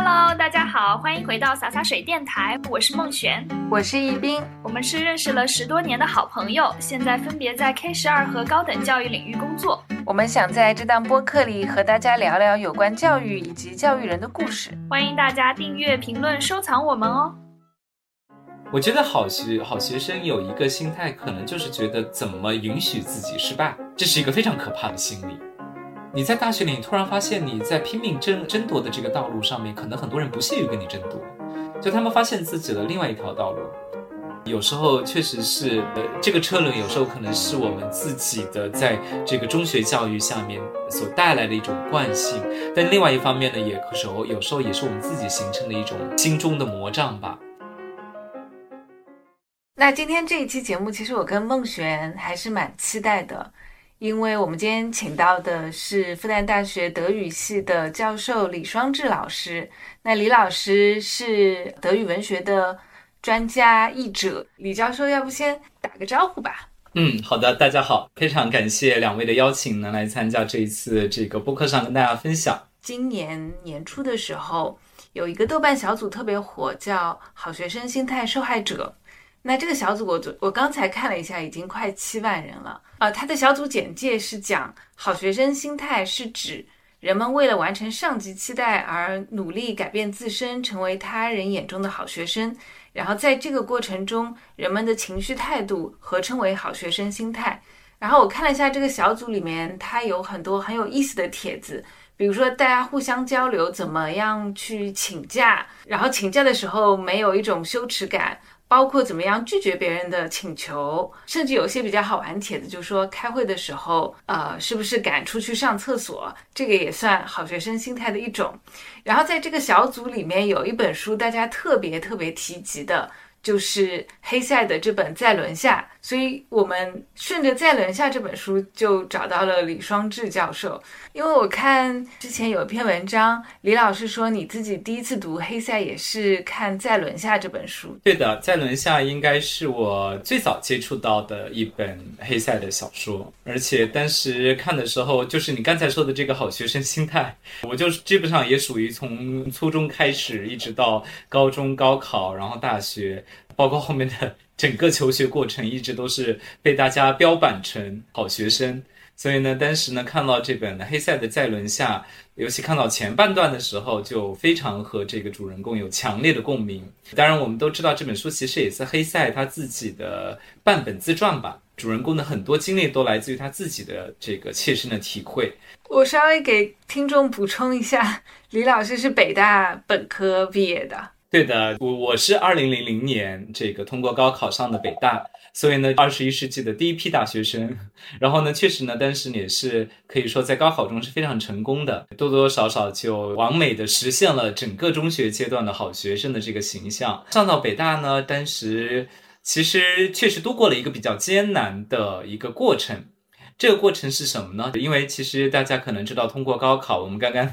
Hello，大家好，欢迎回到洒洒水电台，我是孟璇，我是易斌，我们是认识了十多年的好朋友，现在分别在 K 十二和高等教育领域工作。我们想在这档播客里和大家聊聊有关教育以及教育人的故事，欢迎大家订阅、评论、收藏我们哦。我觉得好学好学生有一个心态，可能就是觉得怎么允许自己失败，这是一个非常可怕的心理。你在大学里突然发现你在拼命争争夺的这个道路上面，可能很多人不屑于跟你争夺，就他们发现自己的另外一条道路。有时候确实是，呃，这个车轮有时候可能是我们自己的在这个中学教育下面所带来的一种惯性，但另外一方面呢，也时候有时候也是我们自己形成的一种心中的魔障吧。那今天这一期节目，其实我跟孟璇还是蛮期待的。因为我们今天请到的是复旦大学德语系的教授李双志老师。那李老师是德语文学的专家译者。李教授，要不先打个招呼吧？嗯，好的，大家好，非常感谢两位的邀请，能来参加这一次这个播客上跟大家分享。今年年初的时候，有一个豆瓣小组特别火，叫《好学生心态受害者》。那这个小组，我昨我刚才看了一下，已经快七万人了。啊，他的小组简介是讲，好学生心态是指人们为了完成上级期待而努力改变自身，成为他人眼中的好学生。然后在这个过程中，人们的情绪态度合称为好学生心态。然后我看了一下这个小组里面，它有很多很有意思的帖子，比如说大家互相交流怎么样去请假，然后请假的时候没有一种羞耻感。包括怎么样拒绝别人的请求，甚至有些比较好玩帖子，就说开会的时候，呃，是不是敢出去上厕所，这个也算好学生心态的一种。然后在这个小组里面有一本书，大家特别特别提及的。就是黑塞的这本《在轮下》，所以我们顺着《再轮下》这本书就找到了李双志教授。因为我看之前有一篇文章，李老师说你自己第一次读黑塞也是看《再轮下》这本书。对的，《再轮下》应该是我最早接触到的一本黑塞的小说，而且当时看的时候，就是你刚才说的这个好学生心态，我就基本上也属于从初中开始，一直到高中高考，然后大学。包括后面的整个求学过程，一直都是被大家标榜成好学生。所以呢，当时呢看到这本黑塞的《在轮下》，尤其看到前半段的时候，就非常和这个主人公有强烈的共鸣。当然，我们都知道这本书其实也是黑塞他自己的半本自传吧。主人公的很多经历都来自于他自己的这个切身的体会。我稍微给听众补充一下，李老师是北大本科毕业的。对的，我我是二零零零年这个通过高考上的北大，所以呢，二十一世纪的第一批大学生。然后呢，确实呢，当时也是可以说在高考中是非常成功的，多多少少就完美的实现了整个中学阶段的好学生的这个形象。上到北大呢，当时其实确实度过了一个比较艰难的一个过程。这个过程是什么呢？因为其实大家可能知道，通过高考，我们刚刚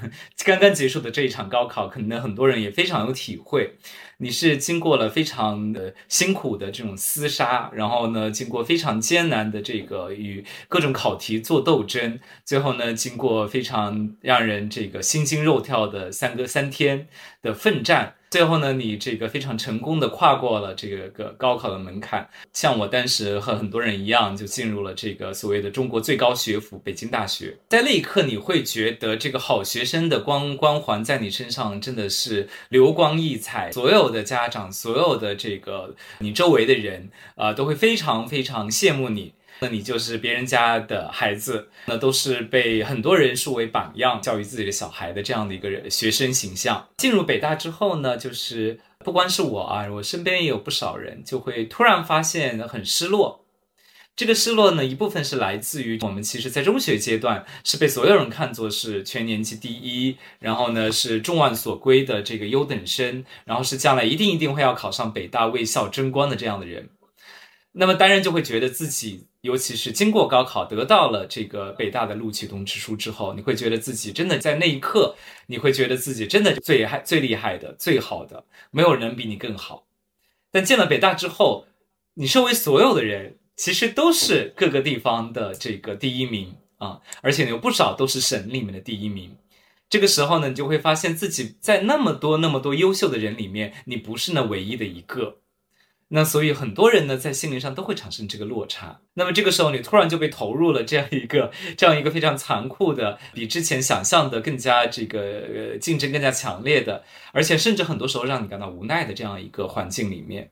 刚刚结束的这一场高考，可能很多人也非常有体会。你是经过了非常的辛苦的这种厮杀，然后呢，经过非常艰难的这个与各种考题做斗争，最后呢，经过非常让人这个心惊肉跳的三个三天的奋战。最后呢，你这个非常成功的跨过了这个高考的门槛，像我当时和很多人一样，就进入了这个所谓的中国最高学府北京大学。在那一刻，你会觉得这个好学生的光光环在你身上真的是流光溢彩，所有的家长，所有的这个你周围的人啊，都会非常非常羡慕你。那你就是别人家的孩子，那都是被很多人树为榜样，教育自己的小孩的这样的一个人学生形象。进入北大之后呢，就是不光是我啊，我身边也有不少人就会突然发现很失落。这个失落呢，一部分是来自于我们其实在中学阶段是被所有人看作是全年级第一，然后呢是众望所归的这个优等生，然后是将来一定一定会要考上北大为校争光的这样的人。那么当然就会觉得自己。尤其是经过高考得到了这个北大的录取通知书之后，你会觉得自己真的在那一刻，你会觉得自己真的最害、最厉害的、最好的，没有人比你更好。但进了北大之后，你周围所有的人其实都是各个地方的这个第一名啊，而且有不少都是省里面的第一名。这个时候呢，你就会发现自己在那么多那么多优秀的人里面，你不是那唯一的一个。那所以很多人呢，在心灵上都会产生这个落差。那么这个时候，你突然就被投入了这样一个这样一个非常残酷的，比之前想象的更加这个呃竞争更加强烈的，而且甚至很多时候让你感到无奈的这样一个环境里面。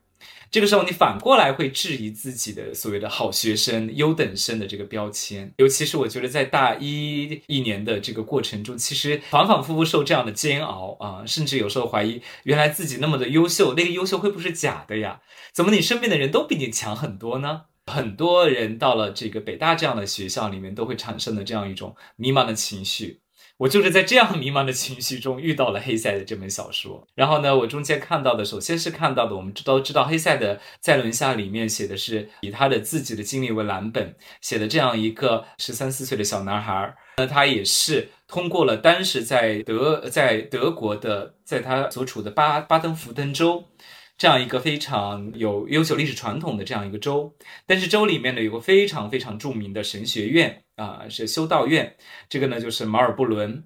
这个时候，你反过来会质疑自己的所谓的好学生、优等生的这个标签。尤其是我觉得，在大一一年的这个过程中，其实反反复复受这样的煎熬啊，甚至有时候怀疑，原来自己那么的优秀，那个优秀会不会是假的呀？怎么你身边的人都比你强很多呢？很多人到了这个北大这样的学校里面，都会产生的这样一种迷茫的情绪。我就是在这样迷茫的情绪中遇到了黑塞的这本小说。然后呢，我中间看到的，首先是看到的，我们都知道黑塞的《在轮下》里面写的是以他的自己的经历为蓝本写的这样一个十三四岁的小男孩。那他也是通过了当时在德在德国的，在他所处的巴巴登福登州。这样一个非常有悠久历史传统的这样一个州，但是州里面呢有个非常非常著名的神学院啊，是修道院。这个呢就是马尔布伦。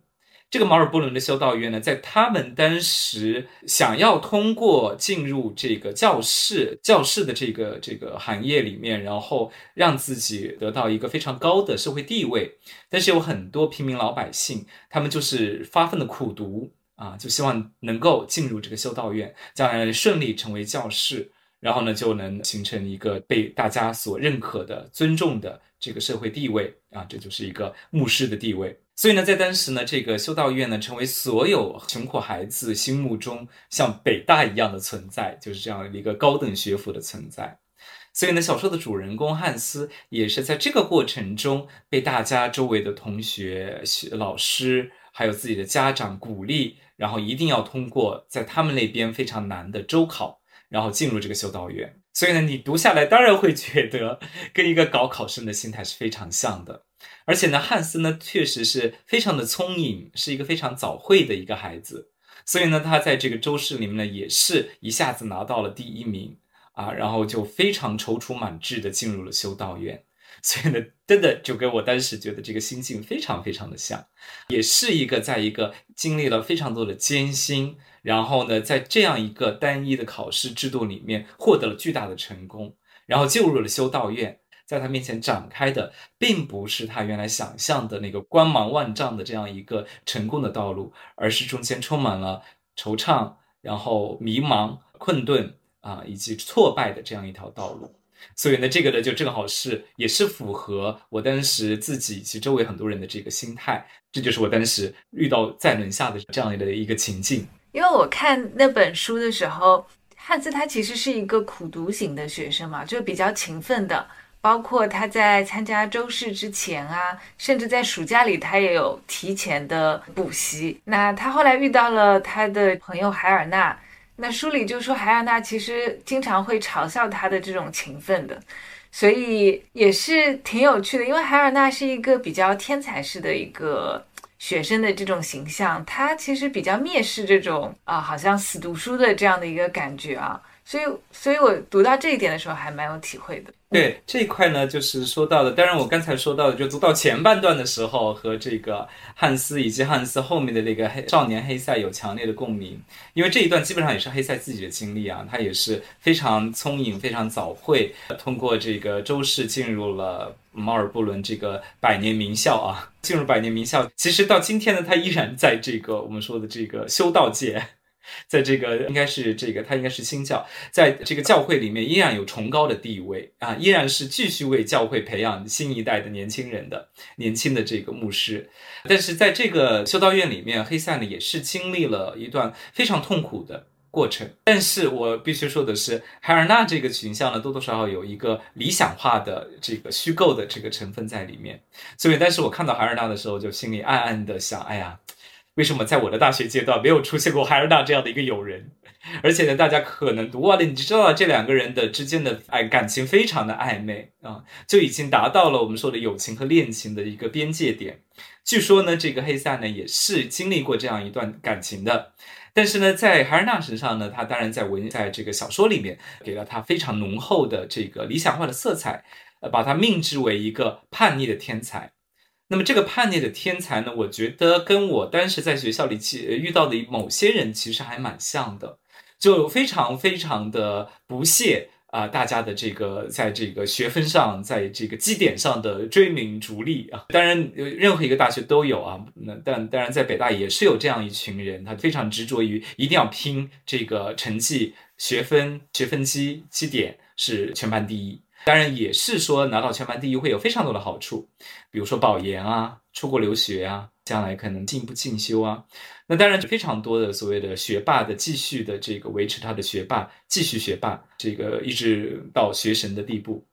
这个马尔布伦的修道院呢，在他们当时想要通过进入这个教室教室的这个这个行业里面，然后让自己得到一个非常高的社会地位，但是有很多平民老百姓，他们就是发奋的苦读。啊，就希望能够进入这个修道院，将来顺利成为教士，然后呢，就能形成一个被大家所认可的、尊重的这个社会地位啊，这就是一个牧师的地位。所以呢，在当时呢，这个修道院呢，成为所有穷苦孩子心目中像北大一样的存在，就是这样一个高等学府的存在。所以呢，小说的主人公汉斯也是在这个过程中被大家周围的同学、学老师还有自己的家长鼓励。然后一定要通过在他们那边非常难的周考，然后进入这个修道院。所以呢，你读下来当然会觉得跟一个搞考生的心态是非常像的。而且呢，汉斯呢确实是非常的聪颖，是一个非常早慧的一个孩子。所以呢，他在这个周试里面呢，也是一下子拿到了第一名啊，然后就非常踌躇满志的进入了修道院。所以呢，真的就跟我当时觉得这个心境非常非常的像，也是一个在一个经历了非常多的艰辛，然后呢，在这样一个单一的考试制度里面获得了巨大的成功，然后进入了修道院，在他面前展开的并不是他原来想象的那个光芒万丈的这样一个成功的道路，而是中间充满了惆怅，然后迷茫、困顿啊，以及挫败的这样一条道路。所以呢，这个呢就正好是也是符合我当时自己以及周围很多人的这个心态，这就是我当时遇到在轮下的这样的一个情境。因为我看那本书的时候，汉斯他其实是一个苦读型的学生嘛，就比较勤奋的，包括他在参加周试之前啊，甚至在暑假里他也有提前的补习。那他后来遇到了他的朋友海尔娜。那书里就说海尔娜其实经常会嘲笑他的这种勤奋的，所以也是挺有趣的。因为海尔娜是一个比较天才式的一个学生的这种形象，他其实比较蔑视这种啊，好像死读书的这样的一个感觉啊。所以，所以我读到这一点的时候还蛮有体会的。对这一块呢，就是说到的。当然，我刚才说到的，就读到前半段的时候，和这个汉斯以及汉斯后面的那个黑少年黑塞有强烈的共鸣。因为这一段基本上也是黑塞自己的经历啊，他也是非常聪颖、非常早会，通过这个周试进入了马尔布伦这个百年名校啊。进入百年名校，其实到今天呢，他依然在这个我们说的这个修道界。在这个应该是这个，他应该是新教，在这个教会里面依然有崇高的地位啊，依然是继续为教会培养新一代的年轻人的年轻的这个牧师。但是在这个修道院里面，黑塞呢也是经历了一段非常痛苦的过程。但是我必须说的是，海尔娜这个群像呢，多多少少有一个理想化的这个虚构的这个成分在里面。所以，但是我看到海尔娜的时候，就心里暗暗的想，哎呀。为什么在我的大学阶段没有出现过海尔娜这样的一个友人？而且呢，大家可能读完了，你就知道这两个人的之间的爱感情非常的暧昧啊，就已经达到了我们说的友情和恋情的一个边界点。据说呢，这个黑塞呢也是经历过这样一段感情的，但是呢，在海尔纳身上呢，他当然在文在这个小说里面给了他非常浓厚的这个理想化的色彩，呃，把他命之为一个叛逆的天才。那么这个叛逆的天才呢，我觉得跟我当时在学校里其遇到的某些人其实还蛮像的，就非常非常的不屑啊，大家的这个在这个学分上，在这个绩点上的追名逐利啊。当然，任何一个大学都有啊，那但当然在北大也是有这样一群人，他非常执着于一定要拼这个成绩、学分、学分绩、绩点是全班第一。当然也是说拿到全班第一会有非常多的好处，比如说保研啊、出国留学啊、将来可能进一步进修啊。那当然非常多的所谓的学霸的继续的这个维持他的学霸，继续学霸，这个一直到学神的地步，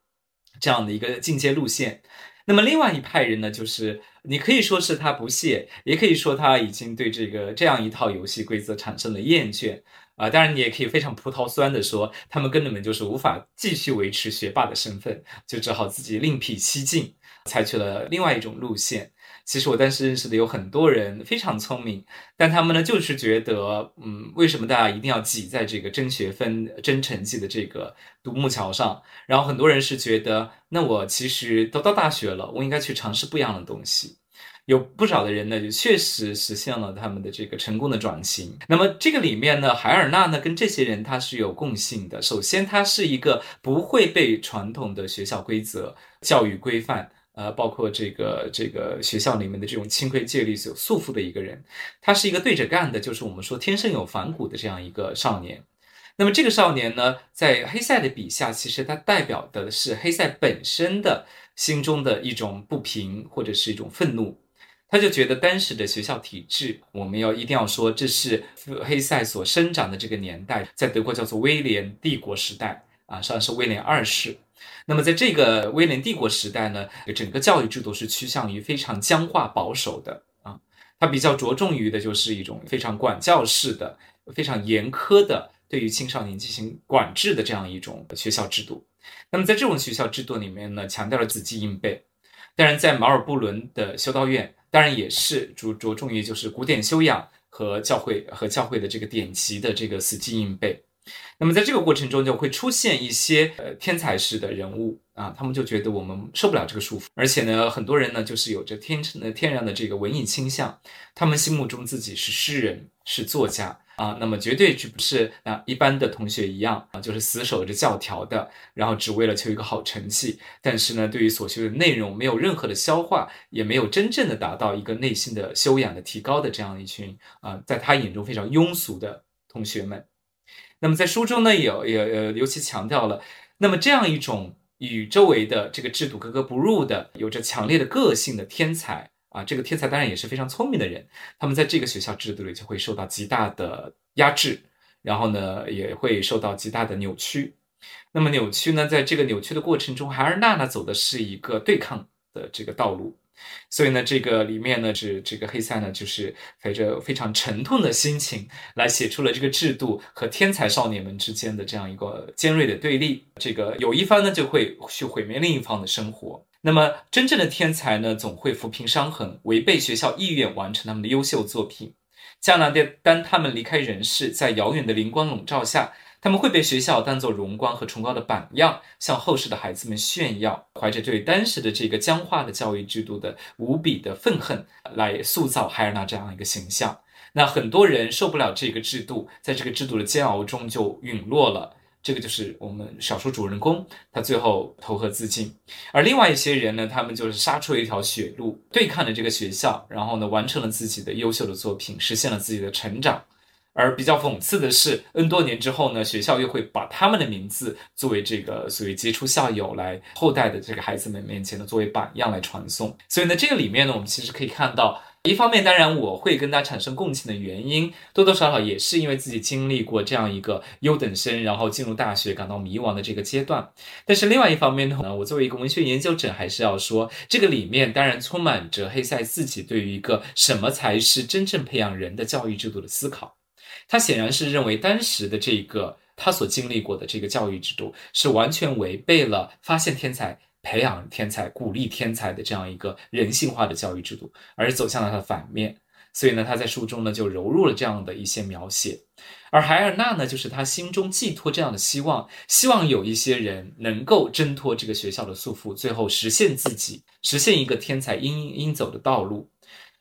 这样的一个进阶路线。那么另外一派人呢，就是你可以说是他不屑，也可以说他已经对这个这样一套游戏规则产生了厌倦。啊，当然你也可以非常葡萄酸的说，他们根本就是无法继续维持学霸的身份，就只好自己另辟蹊径，采取了另外一种路线。其实我当时认识的有很多人非常聪明，但他们呢就是觉得，嗯，为什么大家一定要挤在这个争学分、争成绩的这个独木桥上？然后很多人是觉得，那我其实都到大学了，我应该去尝试不一样的东西。有不少的人呢，就确实实现了他们的这个成功的转型。那么这个里面呢，海尔纳呢跟这些人他是有共性的。首先，他是一个不会被传统的学校规则、教育规范，呃，包括这个这个学校里面的这种清规戒律所束缚的一个人。他是一个对着干的，就是我们说天生有反骨的这样一个少年。那么这个少年呢，在黑塞的笔下，其实他代表的是黑塞本身的心中的一种不平或者是一种愤怒。他就觉得当时的学校体制，我们要一定要说，这是黑塞所生长的这个年代，在德国叫做威廉帝国时代啊，上是威廉二世。那么在这个威廉帝国时代呢，整个教育制度是趋向于非常僵化保守的啊，它比较着重于的就是一种非常管教式的、非常严苛的对于青少年进行管制的这样一种学校制度。那么在这种学校制度里面呢，强调了子记硬背。当然，在马尔布伦的修道院。当然也是着着重于就是古典修养和教会和教会的这个典籍的这个死记硬背。那么在这个过程中就会出现一些呃天才式的人物啊，他们就觉得我们受不了这个束缚，而且呢，很多人呢就是有着天成的天然的这个文艺倾向，他们心目中自己是诗人是作家。啊，那么绝对就不是啊一般的同学一样啊，就是死守着教条的，然后只为了求一个好成绩。但是呢，对于所学的内容没有任何的消化，也没有真正的达到一个内心的修养的提高的这样一群啊，在他眼中非常庸俗的同学们。那么在书中呢，也也呃尤其强调了，那么这样一种与周围的这个制度格格不入的，有着强烈的个性的天才。啊，这个天才当然也是非常聪明的人，他们在这个学校制度里就会受到极大的压制，然后呢也会受到极大的扭曲。那么扭曲呢，在这个扭曲的过程中，海尔娜娜走的是一个对抗的这个道路，所以呢，这个里面呢是这个黑塞呢就是怀着非常沉痛的心情来写出了这个制度和天才少年们之间的这样一个尖锐的对立。这个有一方呢就会去毁灭另一方的生活。那么，真正的天才呢，总会抚平伤痕，违背学校意愿，完成他们的优秀作品。将来的，当他们离开人世，在遥远的灵光笼罩下，他们会被学校当做荣光和崇高的榜样，向后世的孩子们炫耀，怀着对当时的这个僵化的教育制度的无比的愤恨，来塑造海尔娜这样一个形象。那很多人受不了这个制度，在这个制度的煎熬中就陨落了。这个就是我们小说主人公，他最后投河自尽，而另外一些人呢，他们就是杀出了一条血路，对抗了这个学校，然后呢，完成了自己的优秀的作品，实现了自己的成长。而比较讽刺的是，N 多年之后呢，学校又会把他们的名字作为这个所谓杰出校友来后代的这个孩子们面前呢，作为榜样来传颂。所以呢，这个里面呢，我们其实可以看到。一方面，当然我会跟他产生共情的原因，多多少少也是因为自己经历过这样一个优等生，然后进入大学感到迷茫的这个阶段。但是另外一方面呢，我作为一个文学研究者，还是要说，这个里面当然充满着黑塞自己对于一个什么才是真正培养人的教育制度的思考。他显然是认为当时的这个他所经历过的这个教育制度是完全违背了发现天才。培养天才、鼓励天才的这样一个人性化的教育制度，而走向了它的反面。所以呢，他在书中呢就揉入了这样的一些描写。而海尔娜呢，就是他心中寄托这样的希望，希望有一些人能够挣脱这个学校的束缚，最后实现自己，实现一个天才应应走的道路。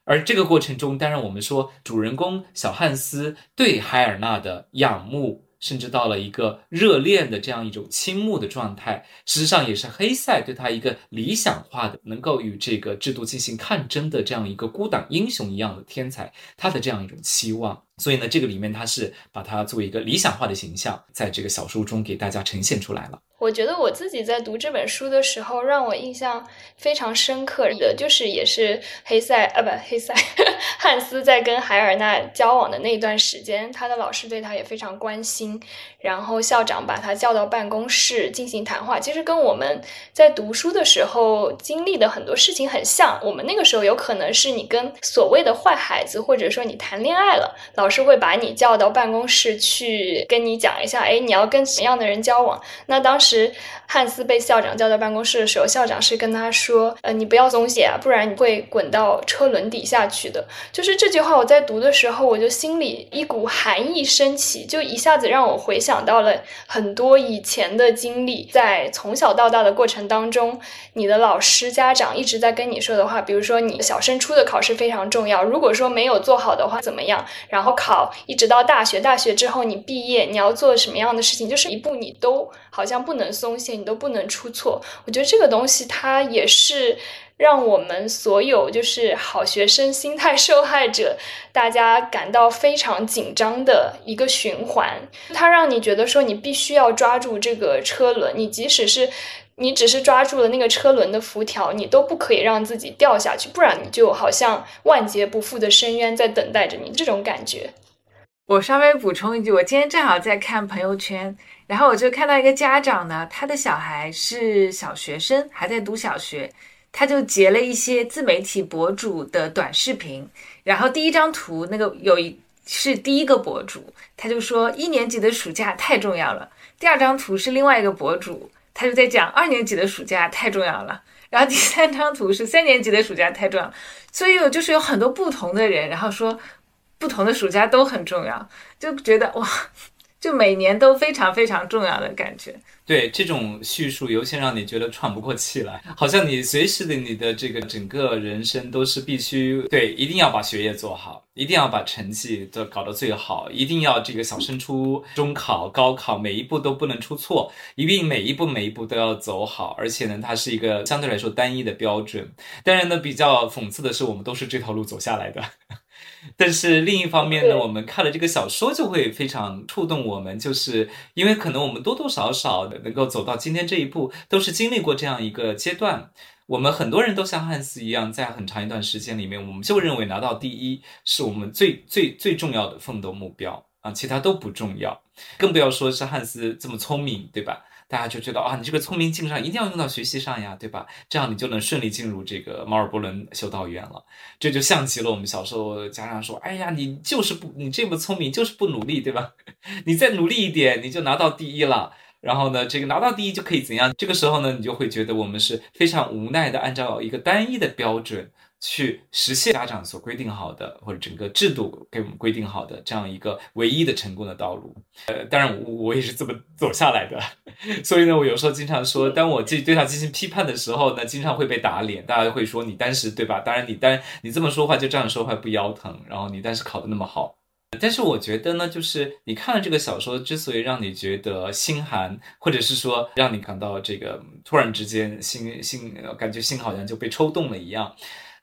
而这个过程中，当然我们说主人公小汉斯对海尔纳的仰慕。甚至到了一个热恋的这样一种倾慕的状态，实际上也是黑塞对他一个理想化的、能够与这个制度进行抗争的这样一个孤胆英雄一样的天才，他的这样一种期望。所以呢，这个里面他是把它作为一个理想化的形象，在这个小说中给大家呈现出来了。我觉得我自己在读这本书的时候，让我印象非常深刻的就是，也是黑塞啊，不，黑塞 汉斯在跟海尔娜交往的那段时间，他的老师对他也非常关心，然后校长把他叫到办公室进行谈话。其实跟我们在读书的时候经历的很多事情很像。我们那个时候有可能是你跟所谓的坏孩子，或者说你谈恋爱了，老师会把你叫到办公室去跟你讲一下，哎，你要跟什么样的人交往？那当时。时，汉斯被校长叫到办公室的时候，校长是跟他说：“呃，你不要松懈啊，不然你会滚到车轮底下去的。”就是这句话，我在读的时候，我就心里一股寒意升起，就一下子让我回想到了很多以前的经历。在从小到大的过程当中，你的老师、家长一直在跟你说的话，比如说你小升初的考试非常重要，如果说没有做好的话怎么样？然后考一直到大学，大学之后你毕业，你要做什么样的事情？就是一步你都好像不能。松懈，你都不能出错。我觉得这个东西，它也是让我们所有就是好学生心态受害者，大家感到非常紧张的一个循环。它让你觉得说，你必须要抓住这个车轮，你即使是你只是抓住了那个车轮的辐条，你都不可以让自己掉下去，不然你就好像万劫不复的深渊在等待着你。这种感觉。我稍微补充一句，我今天正好在看朋友圈。然后我就看到一个家长呢，他的小孩是小学生，还在读小学，他就截了一些自媒体博主的短视频。然后第一张图那个有一是第一个博主，他就说一年级的暑假太重要了。第二张图是另外一个博主，他就在讲二年级的暑假太重要了。然后第三张图是三年级的暑假太重要。所以有就是有很多不同的人，然后说不同的暑假都很重要，就觉得哇。就每年都非常非常重要的感觉，对这种叙述，尤其让你觉得喘不过气来，好像你随时的你的这个整个人生都是必须对，一定要把学业做好，一定要把成绩都搞得最好，一定要这个小升初、中考、高考每一步都不能出错，一定每一步每一步都要走好，而且呢，它是一个相对来说单一的标准。当然呢，比较讽刺的是，我们都是这条路走下来的。但是另一方面呢，我们看了这个小说就会非常触动我们，就是因为可能我们多多少少的能够走到今天这一步，都是经历过这样一个阶段。我们很多人都像汉斯一样，在很长一段时间里面，我们就认为拿到第一是我们最最最重要的奋斗目标啊，其他都不重要，更不要说是汉斯这么聪明，对吧？大家就觉得啊，你这个聪明劲上一定要用到学习上呀，对吧？这样你就能顺利进入这个马尔伯伦修道院了。这就像极了我们小时候家长说：“哎呀，你就是不，你这么聪明就是不努力，对吧？你再努力一点，你就拿到第一了。然后呢，这个拿到第一就可以怎样？这个时候呢，你就会觉得我们是非常无奈的，按照一个单一的标准。”去实现家长所规定好的，或者整个制度给我们规定好的这样一个唯一的成功的道路。呃，当然我我也是这么走下来的，所以呢，我有时候经常说，当我自己对他进行批判的时候呢，经常会被打脸，大家会说你当时对吧？当然你当你这么说话就这样说话不腰疼，然后你当时考的那么好。但是我觉得呢，就是你看了这个小说，之所以让你觉得心寒，或者是说让你感到这个突然之间心心感觉心好像就被抽动了一样。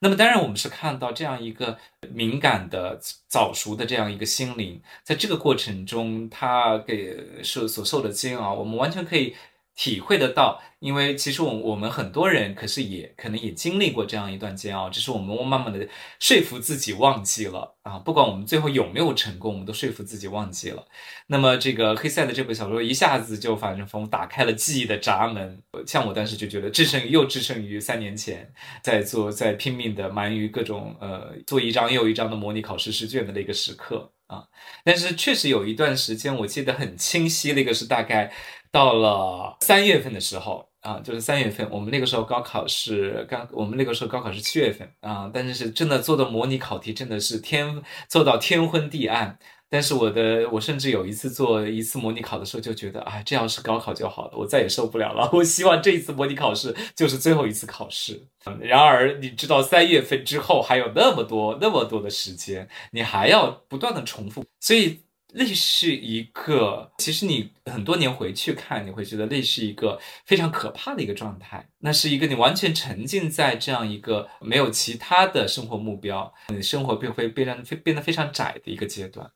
那么当然，我们是看到这样一个敏感的、早熟的这样一个心灵，在这个过程中，他给受所受的煎熬，我们完全可以。体会得到，因为其实我我们很多人可是也可能也经历过这样一段煎熬，只是我们慢慢的说服自己忘记了啊。不管我们最后有没有成功，我们都说服自己忘记了。那么这个黑塞的这本小说一下子就反正我打开了记忆的闸门，像我当时就觉得制胜又置身于三年前在做在拼命的忙于各种呃做一张又一张的模拟考试试卷的那个时刻啊。但是确实有一段时间我记得很清晰，那个是大概。到了三月份的时候，啊，就是三月份，我们那个时候高考是刚，我们那个时候高考是七月份啊，但是是真的做的模拟考题真的是天做到天昏地暗。但是我的，我甚至有一次做一次模拟考的时候，就觉得，哎，这要是高考就好了，我再也受不了了。我希望这一次模拟考试就是最后一次考试。然而，你知道三月份之后还有那么多那么多的时间，你还要不断的重复，所以那是一个，其实你很多年回去看，你会觉得那是一个非常可怕的一个状态。那是一个你完全沉浸在这样一个没有其他的生活目标，你生活便会变得变得非常窄的一个阶段。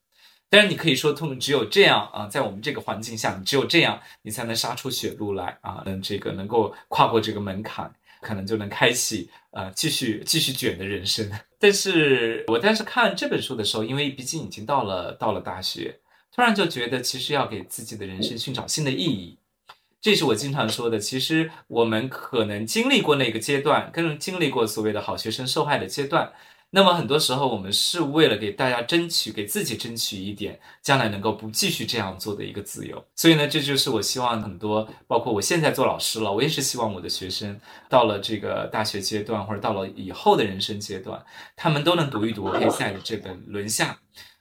但是你可以说，通只有这样啊，在我们这个环境下，你只有这样，你才能杀出血路来啊，能这个能够跨过这个门槛，可能就能开启呃继续继续卷的人生。但是我当时看这本书的时候，因为毕竟已经到了到了大学，突然就觉得其实要给自己的人生寻找新的意义。这是我经常说的，其实我们可能经历过那个阶段，跟经历过所谓的好学生受害的阶段。那么很多时候，我们是为了给大家争取，给自己争取一点将来能够不继续这样做的一个自由。所以呢，这就是我希望很多，包括我现在做老师了，我也是希望我的学生到了这个大学阶段，或者到了以后的人生阶段，他们都能读一读黑塞的这本《轮下》，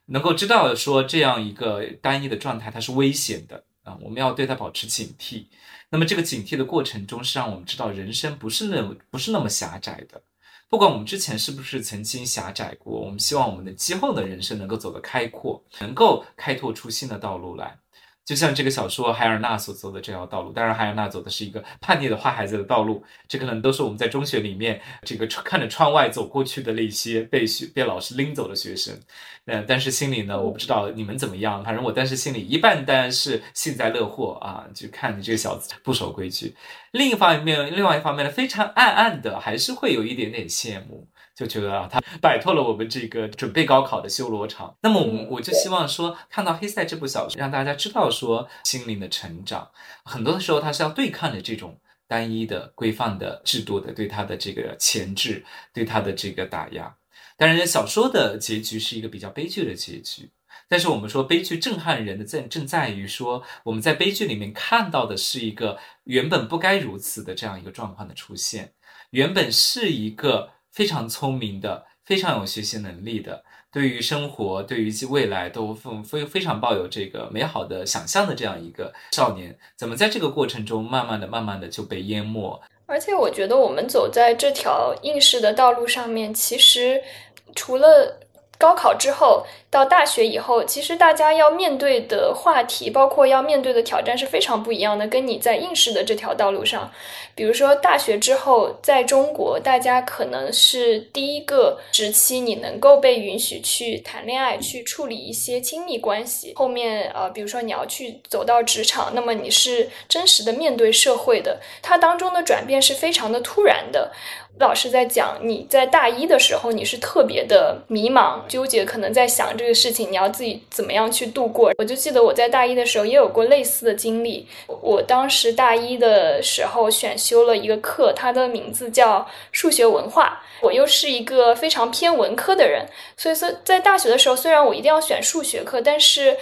能够知道说这样一个单一的状态它是危险的啊，我们要对它保持警惕。那么这个警惕的过程中，是让我们知道人生不是那么不是那么狭窄的。不管我们之前是不是曾经狭窄过，我们希望我们的今后的人生能够走得开阔，能够开拓出新的道路来。就像这个小说海尔娜所走的这条道路，当然海尔娜走的是一个叛逆的坏孩子的道路，这可能都是我们在中学里面这个看着窗外走过去的那些被学被老师拎走的学生。嗯，但是心里呢，我不知道你们怎么样，反正我当时心里一半当然是幸灾乐祸啊，就看你这个小子不守规矩；另一方面，另外一方面呢，非常暗暗的还是会有一点点羡慕。就觉得啊，他摆脱了我们这个准备高考的修罗场。那么，我我就希望说，看到《黑塞》这部小说，让大家知道说，心灵的成长，很多的时候他是要对抗的这种单一的规范的制度的，对他的这个钳制，对他的这个打压。当然，小说的结局是一个比较悲剧的结局。但是我们说，悲剧震撼人的正正在于说，我们在悲剧里面看到的是一个原本不该如此的这样一个状况的出现，原本是一个。非常聪明的，非常有学习能力的，对于生活，对于未来都非非非常抱有这个美好的想象的这样一个少年，怎么在这个过程中慢慢的、慢慢的就被淹没？而且我觉得我们走在这条应试的道路上面，其实除了。高考之后到大学以后，其实大家要面对的话题，包括要面对的挑战是非常不一样的。跟你在应试的这条道路上，比如说大学之后，在中国，大家可能是第一个时期，你能够被允许去谈恋爱，去处理一些亲密关系。后面呃，比如说你要去走到职场，那么你是真实的面对社会的，它当中的转变是非常的突然的。老师在讲，你在大一的时候，你是特别的迷茫、纠结，可能在想这个事情，你要自己怎么样去度过。我就记得我在大一的时候也有过类似的经历。我当时大一的时候选修了一个课，它的名字叫数学文化。我又是一个非常偏文科的人，所以说在大学的时候，虽然我一定要选数学课，但是。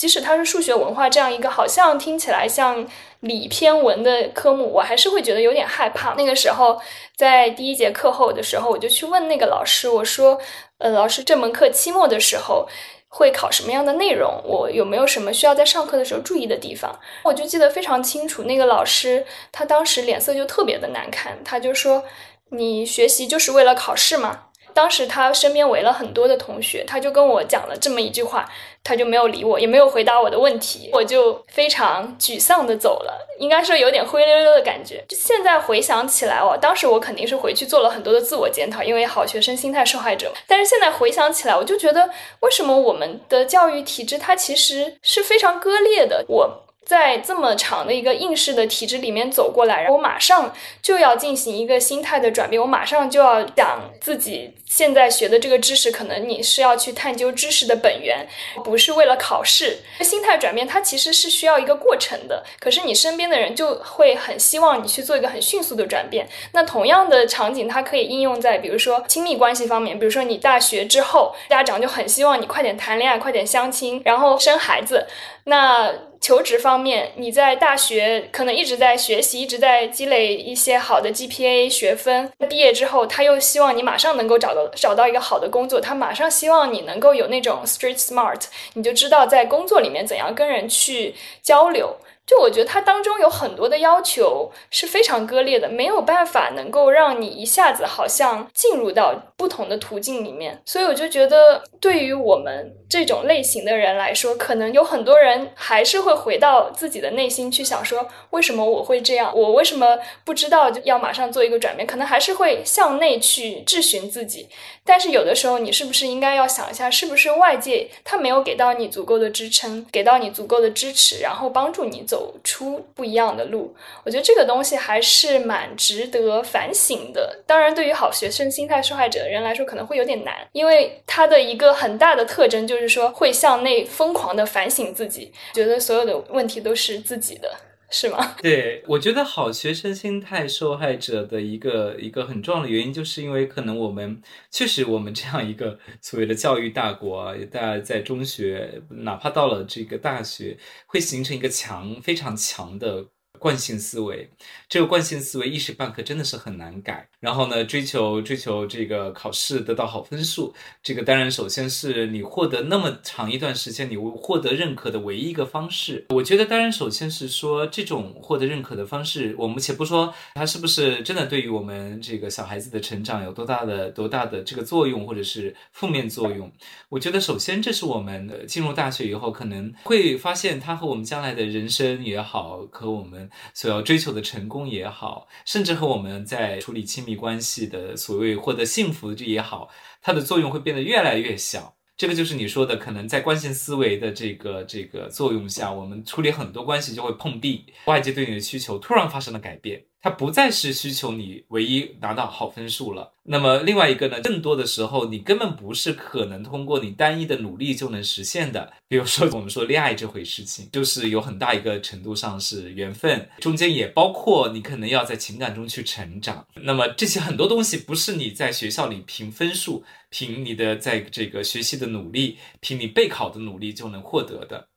即使它是数学文化这样一个好像听起来像理偏文的科目，我还是会觉得有点害怕。那个时候，在第一节课后的时候，我就去问那个老师，我说：“呃，老师，这门课期末的时候会考什么样的内容？我有没有什么需要在上课的时候注意的地方？”我就记得非常清楚，那个老师他当时脸色就特别的难看，他就说：“你学习就是为了考试吗？”当时他身边围了很多的同学，他就跟我讲了这么一句话，他就没有理我，也没有回答我的问题，我就非常沮丧的走了，应该说有点灰溜溜的感觉。现在回想起来哦，当时我肯定是回去做了很多的自我检讨，因为好学生心态受害者。但是现在回想起来，我就觉得为什么我们的教育体制它其实是非常割裂的。我。在这么长的一个应试的体制里面走过来，然后我马上就要进行一个心态的转变，我马上就要讲自己现在学的这个知识，可能你是要去探究知识的本源，不是为了考试。心态转变它其实是需要一个过程的，可是你身边的人就会很希望你去做一个很迅速的转变。那同样的场景，它可以应用在比如说亲密关系方面，比如说你大学之后，家长就很希望你快点谈恋爱，快点相亲，然后生孩子。那求职方面，你在大学可能一直在学习，一直在积累一些好的 GPA 学分。毕业之后，他又希望你马上能够找到找到一个好的工作，他马上希望你能够有那种 street smart，你就知道在工作里面怎样跟人去交流。就我觉得它当中有很多的要求是非常割裂的，没有办法能够让你一下子好像进入到不同的途径里面。所以我就觉得，对于我们这种类型的人来说，可能有很多人还是会回到自己的内心去想说，为什么我会这样？我为什么不知道就要马上做一个转变？可能还是会向内去质询自己。但是有的时候，你是不是应该要想一下，是不是外界他没有给到你足够的支撑，给到你足够的支持，然后帮助你走。走出不一样的路，我觉得这个东西还是蛮值得反省的。当然，对于好学生心态受害者的人来说，可能会有点难，因为他的一个很大的特征就是说会向内疯狂的反省自己，觉得所有的问题都是自己的。是吗？对，我觉得好学生心态受害者的一个一个很重要的原因，就是因为可能我们确实我们这样一个所谓的教育大国啊，大家在中学，哪怕到了这个大学，会形成一个强非常强的。惯性思维，这个惯性思维一时半刻真的是很难改。然后呢，追求追求这个考试得到好分数，这个当然首先是你获得那么长一段时间你获得认可的唯一一个方式。我觉得当然首先是说这种获得认可的方式，我们且不说它是不是真的对于我们这个小孩子的成长有多大的多大的这个作用或者是负面作用。我觉得首先这是我们进入大学以后可能会发现它和我们将来的人生也好，和我们。所要追求的成功也好，甚至和我们在处理亲密关系的所谓获得幸福这也好，它的作用会变得越来越小。这个就是你说的，可能在惯性思维的这个这个作用下，我们处理很多关系就会碰壁，外界对你的需求突然发生了改变。它不再是需求你唯一拿到好分数了。那么另外一个呢，更多的时候你根本不是可能通过你单一的努力就能实现的。比如说我们说恋爱这回事情，就是有很大一个程度上是缘分，中间也包括你可能要在情感中去成长。那么这些很多东西不是你在学校里凭分数、凭你的在这个学习的努力、凭你备考的努力就能获得的。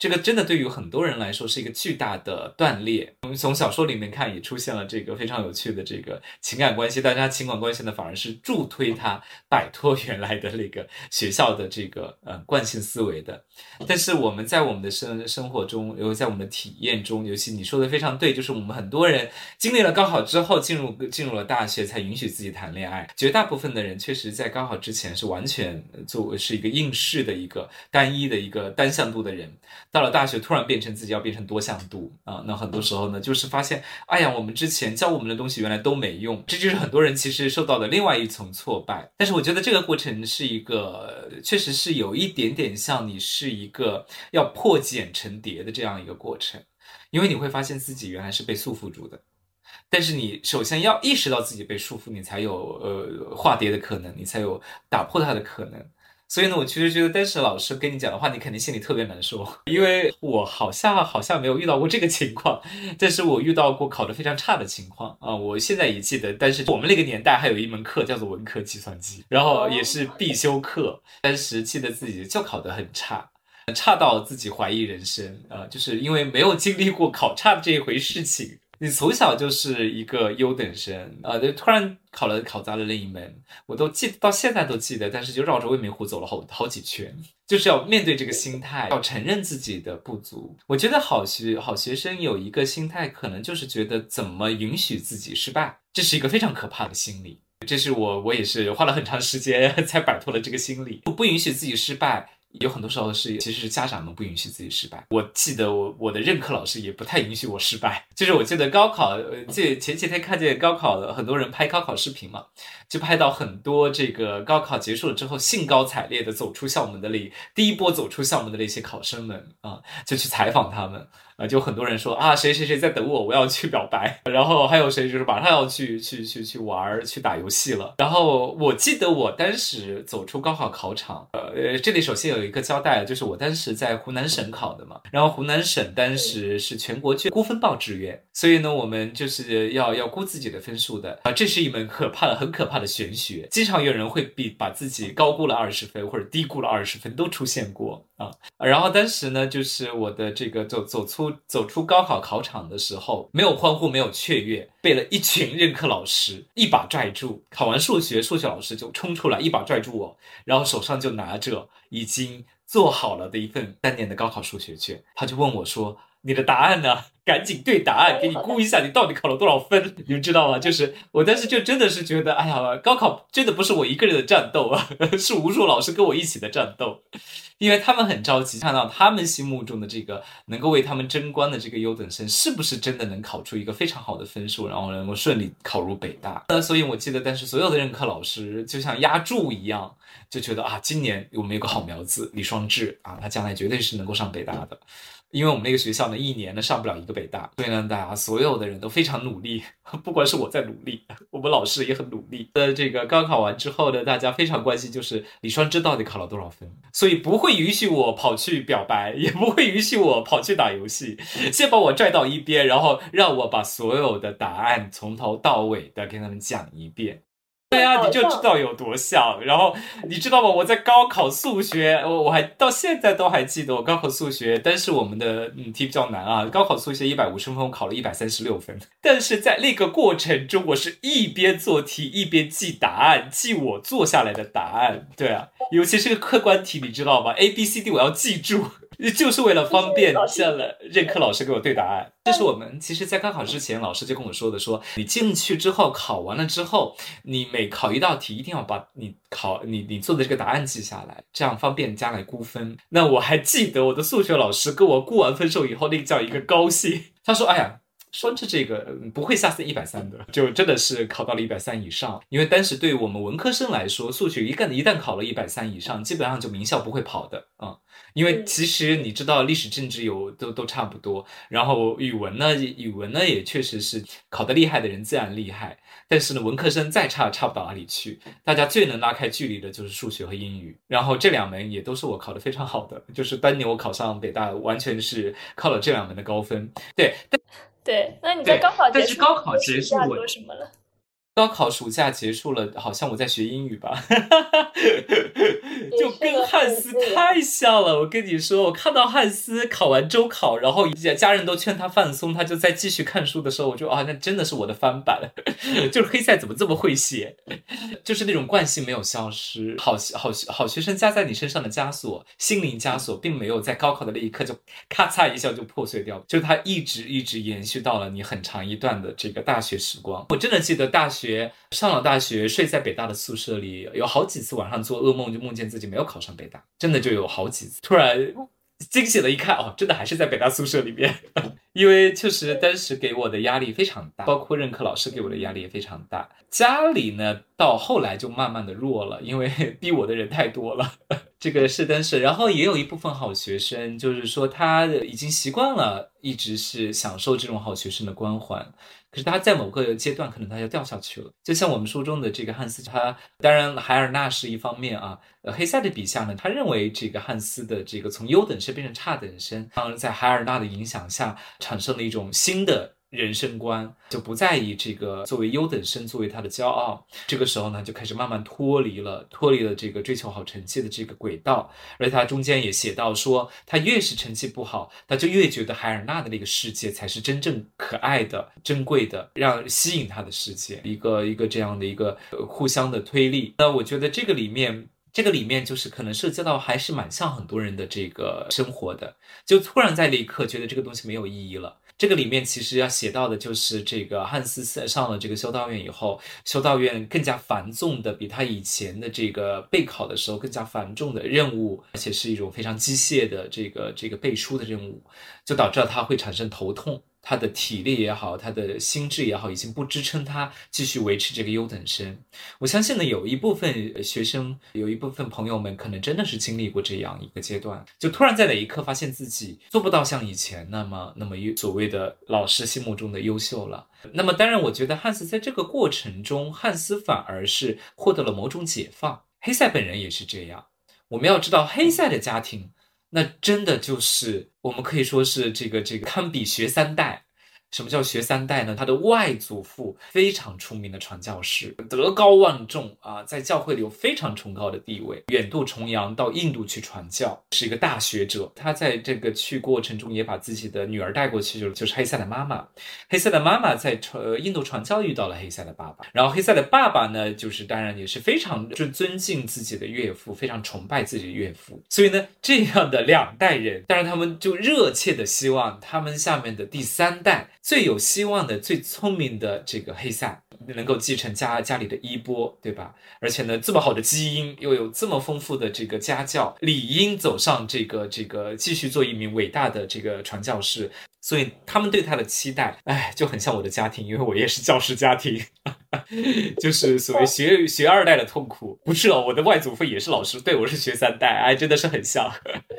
这个真的对于很多人来说是一个巨大的断裂。我们从小说里面看，也出现了这个非常有趣的这个情感关系。大家情感关系呢，反而是助推他摆脱原来的那个学校的这个呃惯性思维的。但是我们在我们的生生活中，尤其在我们的体验中，尤其你说的非常对，就是我们很多人经历了高考之后，进入进入了大学，才允许自己谈恋爱。绝大部分的人确实在高考之前是完全作为是一个应试的一个单一的一个单向度的人。到了大学，突然变成自己要变成多向度啊，那很多时候呢，就是发现，哎呀，我们之前教我们的东西原来都没用，这就是很多人其实受到的另外一层挫败。但是我觉得这个过程是一个，确实是有一点点像你是一个要破茧成蝶的这样一个过程，因为你会发现自己原来是被束缚住的，但是你首先要意识到自己被束缚，你才有呃化蝶的可能，你才有打破它的可能。所以呢，我其实觉得但是老师跟你讲的话，你肯定心里特别难受，因为我好像好像没有遇到过这个情况，但是我遇到过考得非常差的情况啊。我现在也记得，但是我们那个年代还有一门课叫做文科计算机，然后也是必修课，当时记得自己就考得很差，差到自己怀疑人生啊，就是因为没有经历过考差的这一回事情。你从小就是一个优等生啊，就突然考了考砸了另一门，我都记到现在都记得，但是就绕着未名湖走了好好几圈，就是要面对这个心态，要承认自己的不足。我觉得好学好学生有一个心态，可能就是觉得怎么允许自己失败，这是一个非常可怕的心理。这是我我也是花了很长时间 才摆脱了这个心理，不允许自己失败。有很多时候是，其实是家长们不允许自己失败。我记得我我的任课老师也不太允许我失败。就是我记得高考，这前几天看见高考的很多人拍高考视频嘛，就拍到很多这个高考结束了之后兴高采烈的走出校门的那第一波走出校门的那些考生们啊，就去采访他们。啊，就很多人说啊，谁谁谁在等我，我要去表白。然后还有谁就是马上要去去去去玩去打游戏了。然后我记得我当时走出高考考场，呃，这里首先有一个交代，就是我当时在湖南省考的嘛。然后湖南省当时是全国卷估分报志愿，所以呢，我们就是要要估自己的分数的啊。这是一门可怕的、很可怕的玄学，经常有人会比把自己高估了二十分或者低估了二十分都出现过。啊。然后当时呢，就是我的这个走走出走出高考考场的时候，没有欢呼，没有雀跃，被了一群任课老师一把拽住。考完数学，数学老师就冲出来一把拽住我，然后手上就拿着已经做好了的一份当年的高考数学卷，他就问我说。你的答案呢？赶紧对答案，给你估一下，你到底考了多少分？你们知道吗？就是我当时就真的是觉得，哎呀，高考真的不是我一个人的战斗啊，是无数老师跟我一起的战斗，因为他们很着急，看到他们心目中的这个能够为他们争光的这个优等生，是不是真的能考出一个非常好的分数，然后能够顺利考入北大？呃，所以我记得，但是所有的任课老师就像压柱一样，就觉得啊，今年我们有个好苗子李双志啊，他将来绝对是能够上北大的。因为我们那个学校呢，一年呢上不了一个北大，所以呢，大家所有的人都非常努力，不光是我在努力，我们老师也很努力。呃，这个高考完之后呢，大家非常关心，就是李双芝到底考了多少分，所以不会允许我跑去表白，也不会允许我跑去打游戏，先把我拽到一边，然后让我把所有的答案从头到尾的跟他们讲一遍。对啊，你就知道有多像。然后你知道吗？我在高考数学，我我还到现在都还记得我高考数学，但是我们的嗯题比较难啊。高考数学一百五十分，我考了一百三十六分。但是在那个过程中，我是一边做题一边记答案，记我做下来的答案。对啊，尤其是个客观题，你知道吗？A B C D 我要记住。就是为了方便，下来任课老师给我对答案。这是我们其实，在高考之前，老师就跟我说的：说你进去之后，考完了之后，你每考一道题，一定要把你考你你做的这个答案记下来，这样方便将来估分。那我还记得我的数学老师跟我估完分数以后，那个叫一个高兴。他说：哎呀。双智这个不会下次一百三的，就真的是考到了一百三以上。因为当时对于我们文科生来说，数学一旦一旦考了一百三以上，基本上就名校不会跑的啊。因为其实你知道，历史政治有都都差不多，然后语文呢，语文呢也确实是考得厉害的人自然厉害。但是呢，文科生再差差不到哪里去。大家最能拉开距离的就是数学和英语，然后这两门也都是我考得非常好的。就是当年我考上北大，完全是靠了这两门的高分。对，但。对，那你在高考结束，高考结束做什么了？高考暑假结束了，好像我在学英语吧，就跟汉斯太像了。我跟你说，我看到汉斯考完周考，然后家家人都劝他放松，他就在继续看书的时候，我就啊，那真的是我的翻版，就是黑塞怎么这么会写，就是那种惯性没有消失。好好好学生加在你身上的枷锁，心灵枷锁，并没有在高考的那一刻就咔嚓一下就破碎掉，就是它一直一直延续到了你很长一段的这个大学时光。我真的记得大学。学上了大学，睡在北大的宿舍里，有好几次晚上做噩梦，就梦见自己没有考上北大，真的就有好几次。突然惊醒了，一看，哦，真的还是在北大宿舍里面。因为确实当时给我的压力非常大，包括任课老师给我的压力也非常大。家里呢，到后来就慢慢的弱了，因为 逼我的人太多了。这个是但是，然后也有一部分好学生，就是说他已经习惯了，一直是享受这种好学生的光环。可是他在某个阶段，可能他就掉下去了。就像我们书中的这个汉斯，他当然海尔纳是一方面啊。呃，黑塞的笔下呢，他认为这个汉斯的这个从优等生变成差等生，当然在海尔纳的影响下，产生了一种新的。人生观就不再以这个作为优等生作为他的骄傲，这个时候呢，就开始慢慢脱离了，脱离了这个追求好成绩的这个轨道。而他中间也写到说，他越是成绩不好，他就越觉得海尔纳的那个世界才是真正可爱的、珍贵的，让吸引他的世界。一个一个这样的一个呃互相的推力。那我觉得这个里面，这个里面就是可能涉及到还是蛮像很多人的这个生活的，就突然在那一刻觉得这个东西没有意义了。这个里面其实要写到的就是这个汉斯上了这个修道院以后，修道院更加繁重的，比他以前的这个备考的时候更加繁重的任务，而且是一种非常机械的这个这个背书的任务，就导致了他会产生头痛。他的体力也好，他的心智也好，已经不支撑他继续维持这个优等生。我相信呢，有一部分学生，有一部分朋友们，可能真的是经历过这样一个阶段，就突然在哪一刻发现自己做不到像以前那么那么所谓的老师心目中的优秀了。那么，当然，我觉得汉斯在这个过程中，汉斯反而是获得了某种解放。黑塞本人也是这样。我们要知道，黑塞的家庭。那真的就是我们可以说是这个这个堪比学三代，什么叫学三代呢？他的外祖父非常出名的传教士，德高望重啊，在教会里有非常崇高的地位，远渡重洋到印度去传教，是一个大学者。他在这个去过程中也把自己的女儿带过去，就就是黑塞的妈妈。黑塞的妈妈在传印度传教遇到了黑塞的爸爸，然后黑塞的爸爸呢，就是当然也是非常就尊敬自己的岳父，非常崇拜自己的岳父。所以呢，这样的两代人，当然他们就热切的希望他们下面的第三代。最有希望的、最聪明的这个黑塞能够继承家家里的衣钵，对吧？而且呢，这么好的基因，又有这么丰富的这个家教，理应走上这个这个继续做一名伟大的这个传教士。所以他们对他的期待，哎，就很像我的家庭，因为我也是教师家庭，就是所谓学学二代的痛苦。不是哦，我的外祖父也是老师，对我是学三代，哎，真的是很像。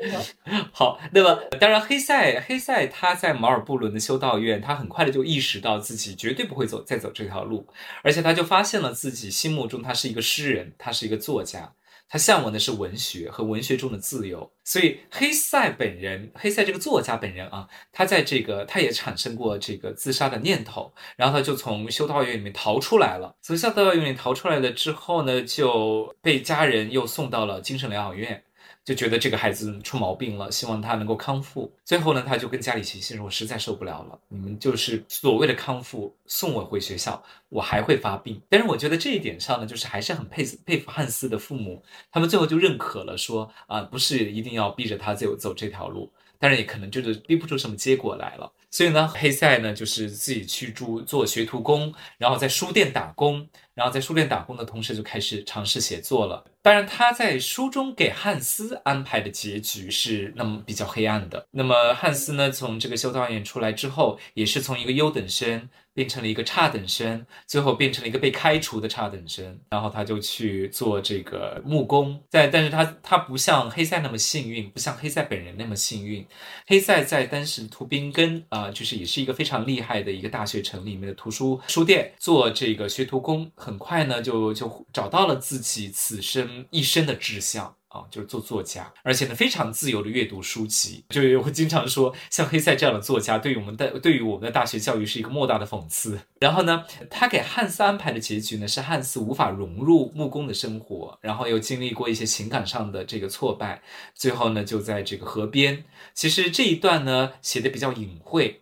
好，那么当然，黑塞黑塞他在马尔布伦的修道院，他很快的就意识到自己绝对不会走再走这条路，而且他就发现了自己心目中他是一个诗人，他是一个作家。他向往的是文学和文学中的自由，所以黑塞本人，黑塞这个作家本人啊，他在这个他也产生过这个自杀的念头，然后他就从修道院里面逃出来了。从修道院里逃出来了之后呢，就被家人又送到了精神疗养院。就觉得这个孩子出毛病了，希望他能够康复。最后呢，他就跟家里写信说：“我实在受不了了，你们就是所谓的康复，送我回学校，我还会发病。”但是我觉得这一点上呢，就是还是很佩佩服汉斯的父母，他们最后就认可了，说啊，不是一定要逼着他走走这条路，但是也可能就是逼不出什么结果来了。所以呢，黑塞呢就是自己去住做学徒工，然后在书店打工。然后在书店打工的同时，就开始尝试写作了。当然，他在书中给汉斯安排的结局是那么比较黑暗的。那么汉斯呢，从这个修道院出来之后，也是从一个优等生。变成了一个差等生，最后变成了一个被开除的差等生，然后他就去做这个木工，在但是他他不像黑塞那么幸运，不像黑塞本人那么幸运。黑塞在当时图宾根啊，就是也是一个非常厉害的一个大学城里面的图书书店做这个学徒工，很快呢就就找到了自己此生一生的志向。啊，就是做作家，而且呢，非常自由的阅读书籍。就是我经常说，像黑塞这样的作家，对于我们的对于我们的大学教育是一个莫大的讽刺。然后呢，他给汉斯安排的结局呢，是汉斯无法融入木工的生活，然后又经历过一些情感上的这个挫败，最后呢，就在这个河边。其实这一段呢，写的比较隐晦。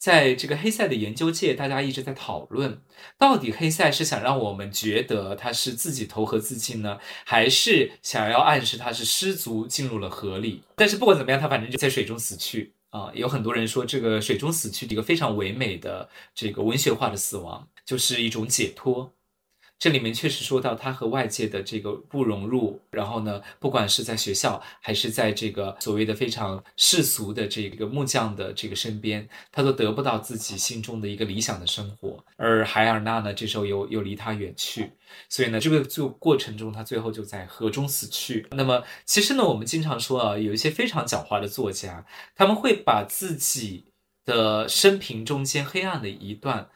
在这个黑塞的研究界，大家一直在讨论，到底黑塞是想让我们觉得他是自己投河自尽呢，还是想要暗示他是失足进入了河里？但是不管怎么样，他反正就在水中死去啊！有很多人说，这个水中死去一个非常唯美的这个文学化的死亡，就是一种解脱。这里面确实说到他和外界的这个不融入，然后呢，不管是在学校还是在这个所谓的非常世俗的这个木匠的这个身边，他都得不到自己心中的一个理想的生活。而海尔娜呢，这时候又又离他远去，所以呢，这个就过程中他最后就在河中死去。那么其实呢，我们经常说啊，有一些非常狡猾的作家，他们会把自己的生平中间黑暗的一段。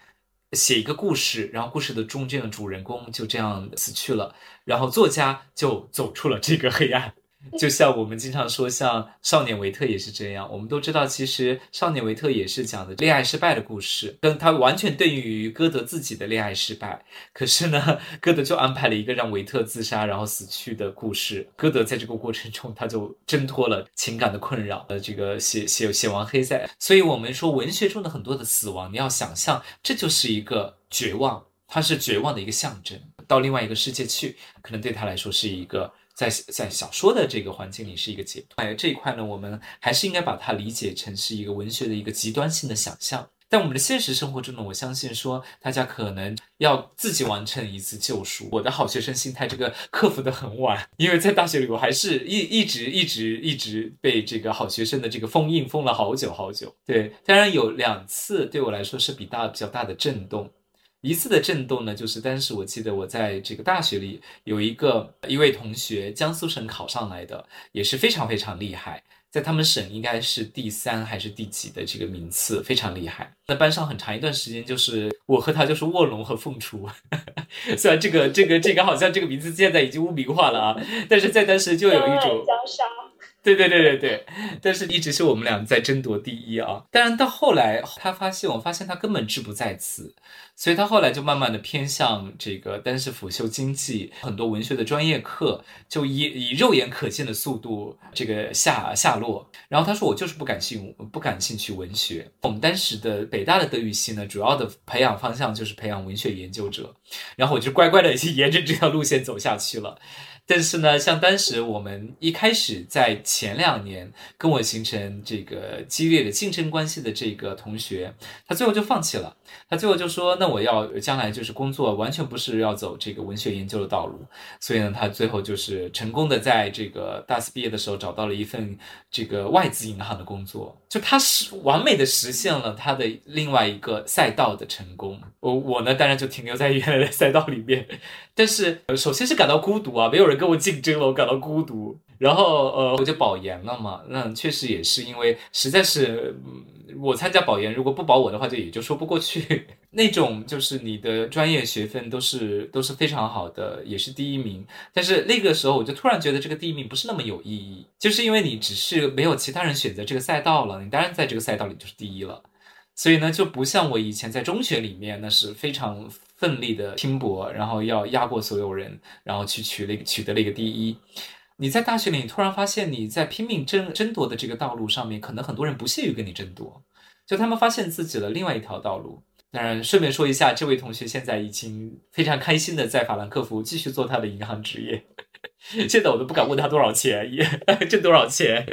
写一个故事，然后故事的中间的主人公就这样死去了，然后作家就走出了这个黑暗。就像我们经常说，像《少年维特》也是这样。我们都知道，其实《少年维特》也是讲的恋爱失败的故事，跟他完全对应于歌德自己的恋爱失败。可是呢，歌德就安排了一个让维特自杀然后死去的故事。歌德在这个过程中，他就挣脱了情感的困扰，呃，这个写写写完黑塞。所以我们说，文学中的很多的死亡，你要想象，这就是一个绝望，它是绝望的一个象征。到另外一个世界去，可能对他来说是一个。在在小说的这个环境里是一个解脱，哎，这一块呢，我们还是应该把它理解成是一个文学的一个极端性的想象。在我们的现实生活中呢，我相信说大家可能要自己完成一次救赎。我的好学生心态这个克服的很晚，因为在大学里我还是一一直一直一直被这个好学生的这个封印封了好久好久。对，当然有两次对我来说是比大比较大的震动。一次的震动呢，就是当时我记得我在这个大学里有一个一位同学，江苏省考上来的，也是非常非常厉害，在他们省应该是第三还是第几的这个名次，非常厉害。那班上很长一段时间就是我和他就是卧龙和凤雏，虽然这个这个这个好像这个名字现在已经污名化了啊，但是在当时就有一种。对对对对对，但是一直是我们俩在争夺第一啊。但是到后来，他发现，我发现他根本志不在此，所以他后来就慢慢的偏向这个单是辅修经济，很多文学的专业课就以以肉眼可见的速度这个下下落。然后他说我就是不感兴不感兴趣文学。我们当时的北大的德语系呢，主要的培养方向就是培养文学研究者，然后我就乖乖的 沿着这条路线走下去了。但是呢，像当时我们一开始在前两年跟我形成这个激烈的竞争关系的这个同学，他最后就放弃了。他最后就说：“那我要将来就是工作，完全不是要走这个文学研究的道路。”所以呢，他最后就是成功的在这个大四毕业的时候找到了一份这个外资银行的工作。就他是完美的实现了他的另外一个赛道的成功。我我呢，当然就停留在原来的赛道里面。但是首先是感到孤独啊，没有人跟我竞争了，我感到孤独。然后呃，我就保研了嘛。那确实也是因为实在是。我参加保研，如果不保我的话，就也就说不过去。那种就是你的专业学分都是都是非常好的，也是第一名。但是那个时候，我就突然觉得这个第一名不是那么有意义，就是因为你只是没有其他人选择这个赛道了，你当然在这个赛道里就是第一了。所以呢，就不像我以前在中学里面，那是非常奋力的拼搏，然后要压过所有人，然后去取了取得了一个第一。你在大学里突然发现，你在拼命争争夺的这个道路上面，可能很多人不屑于跟你争夺，就他们发现自己的另外一条道路。当然，顺便说一下，这位同学现在已经非常开心的在法兰克福继续做他的银行职业。现在我都不敢问他多少钱，也挣多少钱。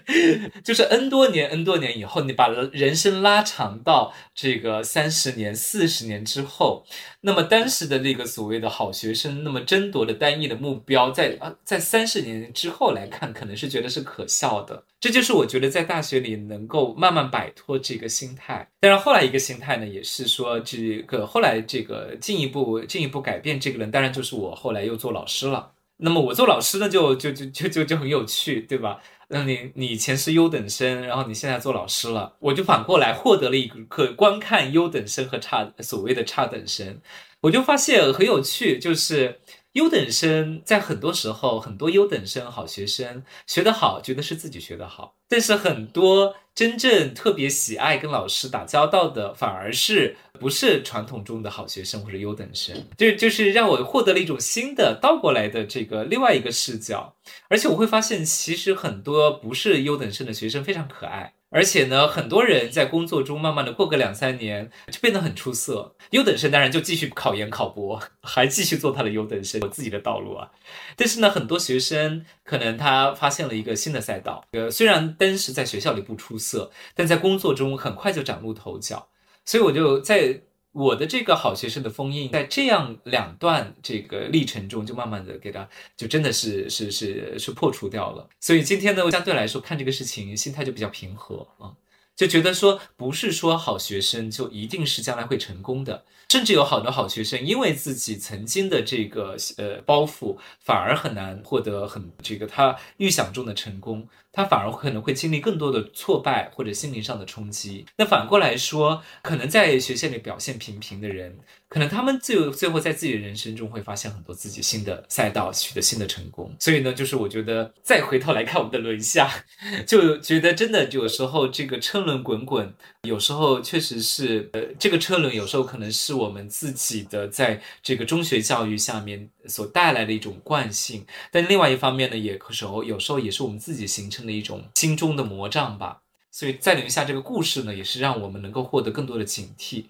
就是 N 多年、N 多年以后，你把人生拉长到这个三十年、四十年之后，那么当时的那个所谓的好学生，那么争夺的单一的目标，在啊，在三十年之后来看，可能是觉得是可笑的。这就是我觉得在大学里能够慢慢摆脱这个心态。但是后来一个心态呢，也是说这个后来这个进一步进一步改变这个人，当然就是我后来又做老师了。那么我做老师呢，就就就就就就很有趣，对吧？那你你以前是优等生，然后你现在做老师了，我就反过来获得了一个可观看优等生和差所谓的差等生，我就发现很有趣，就是。优等生在很多时候，很多优等生、好学生学得好，觉得是自己学得好；但是很多真正特别喜爱跟老师打交道的，反而是不是传统中的好学生或者优等生。就就是让我获得了一种新的倒过来的这个另外一个视角，而且我会发现，其实很多不是优等生的学生非常可爱。而且呢，很多人在工作中慢慢的过个两三年就变得很出色。优等生当然就继续考研考博，还继续做他的优等生，有自己的道路啊。但是呢，很多学生可能他发现了一个新的赛道，呃，虽然当时在学校里不出色，但在工作中很快就崭露头角。所以我就在。我的这个好学生的封印，在这样两段这个历程中，就慢慢的给他，就真的是是是是破除掉了。所以今天呢，相对来说看这个事情，心态就比较平和啊，就觉得说，不是说好学生就一定是将来会成功的，甚至有好多好学生，因为自己曾经的这个呃包袱，反而很难获得很这个他预想中的成功。他反而可能会经历更多的挫败或者心灵上的冲击。那反过来说，可能在学校里表现平平的人，可能他们最最后在自己的人生中会发现很多自己新的赛道，取得新的成功。所以呢，就是我觉得再回头来看我们的轮下，就觉得真的有时候这个车轮滚滚，有时候确实是呃，这个车轮有时候可能是我们自己的在这个中学教育下面所带来的一种惯性，但另外一方面呢，也时候有时候也是我们自己形成。的一种心中的魔障吧，所以再留下这个故事呢，也是让我们能够获得更多的警惕。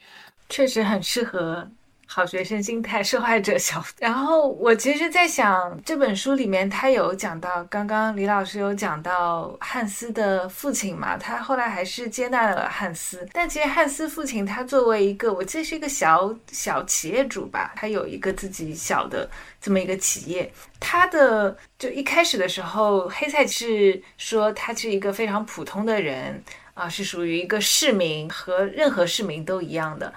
确实很适合。好学生心态受害者小，然后我其实，在想这本书里面，他有讲到，刚刚李老师有讲到汉斯的父亲嘛，他后来还是接纳了汉斯，但其实汉斯父亲他作为一个，我记得是一个小小企业主吧，他有一个自己小的这么一个企业，他的就一开始的时候，黑塞是说他是一个非常普通的人啊，是属于一个市民，和任何市民都一样的。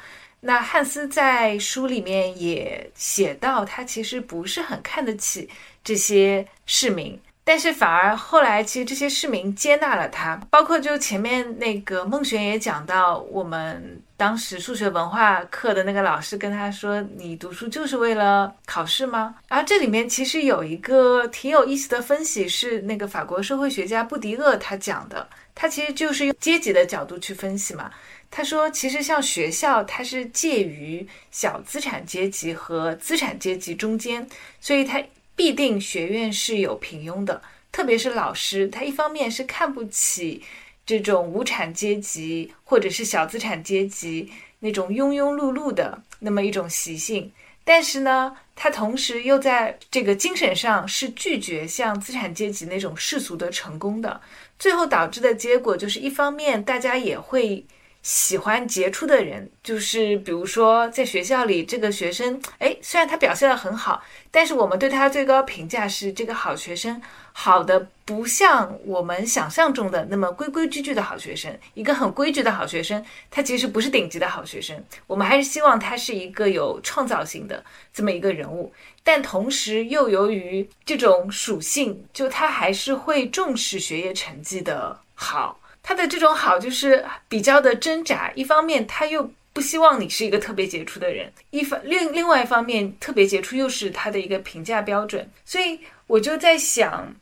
那汉斯在书里面也写到，他其实不是很看得起这些市民，但是反而后来，其实这些市民接纳了他，包括就前面那个孟璇也讲到，我们当时数学文化课的那个老师跟他说：“你读书就是为了考试吗？”然后这里面其实有一个挺有意思的分析，是那个法国社会学家布迪厄他讲的，他其实就是用阶级的角度去分析嘛。他说，其实像学校，它是介于小资产阶级和资产阶级中间，所以它。必定学院是有平庸的，特别是老师，他一方面是看不起这种无产阶级或者是小资产阶级那种庸庸碌碌的那么一种习性，但是呢，他同时又在这个精神上是拒绝像资产阶级那种世俗的成功的，最后导致的结果就是一方面大家也会。喜欢杰出的人，就是比如说在学校里，这个学生，哎，虽然他表现得很好，但是我们对他最高评价是这个好学生，好的不像我们想象中的那么规规矩矩的好学生。一个很规矩的好学生，他其实不是顶级的好学生。我们还是希望他是一个有创造性的这么一个人物，但同时又由于这种属性，就他还是会重视学业成绩的好。他的这种好就是比较的挣扎，一方面他又不希望你是一个特别杰出的人，一方另另外一方面特别杰出又是他的一个评价标准，所以我就在想，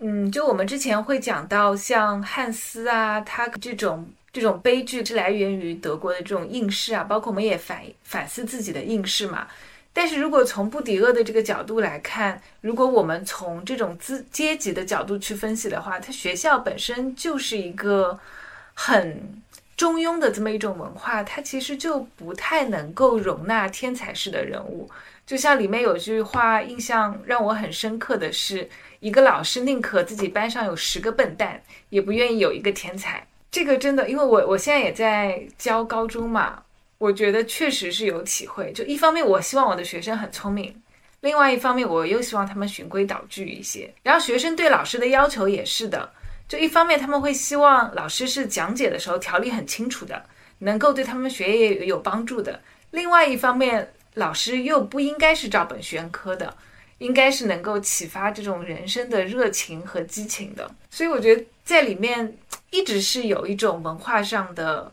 嗯，就我们之前会讲到像汉斯啊，他这种这种悲剧是来源于德国的这种应试啊，包括我们也反反思自己的应试嘛。但是如果从布迪厄的这个角度来看，如果我们从这种资阶级的角度去分析的话，它学校本身就是一个很中庸的这么一种文化，它其实就不太能够容纳天才式的人物。就像里面有句话，印象让我很深刻的是，一个老师宁可自己班上有十个笨蛋，也不愿意有一个天才。这个真的，因为我我现在也在教高中嘛。我觉得确实是有体会，就一方面我希望我的学生很聪明，另外一方面我又希望他们循规蹈矩一些。然后学生对老师的要求也是的，就一方面他们会希望老师是讲解的时候条理很清楚的，能够对他们学业有帮助的；另外一方面，老师又不应该是照本宣科的，应该是能够启发这种人生的热情和激情的。所以我觉得在里面一直是有一种文化上的。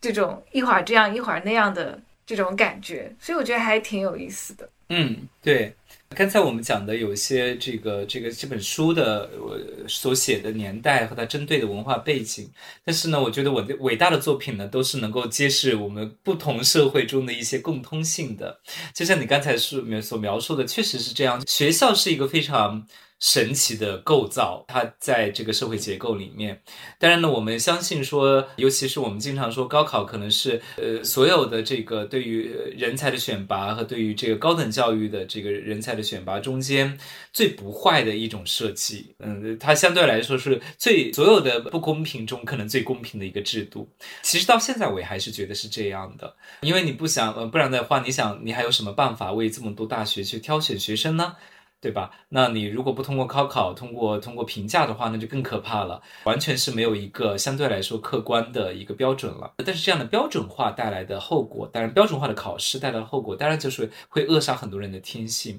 这种一会儿这样一会儿那样的这种感觉，所以我觉得还挺有意思的。嗯，对。刚才我们讲的有些这个这个这本书的我所写的年代和它针对的文化背景，但是呢，我觉得我的伟大的作品呢，都是能够揭示我们不同社会中的一些共通性的。就像你刚才书里面所描述的，确实是这样。学校是一个非常。神奇的构造，它在这个社会结构里面。当然呢，我们相信说，尤其是我们经常说，高考可能是呃所有的这个对于人才的选拔和对于这个高等教育的这个人才的选拔中间最不坏的一种设计。嗯，它相对来说是最所有的不公平中可能最公平的一个制度。其实到现在我也还是觉得是这样的，因为你不想呃，不然的话，你想你还有什么办法为这么多大学去挑选学生呢？对吧？那你如果不通过高考，通过通过评价的话，那就更可怕了，完全是没有一个相对来说客观的一个标准了。但是这样的标准化带来的后果，当然标准化的考试带来的后果，当然就是会扼杀很多人的天性。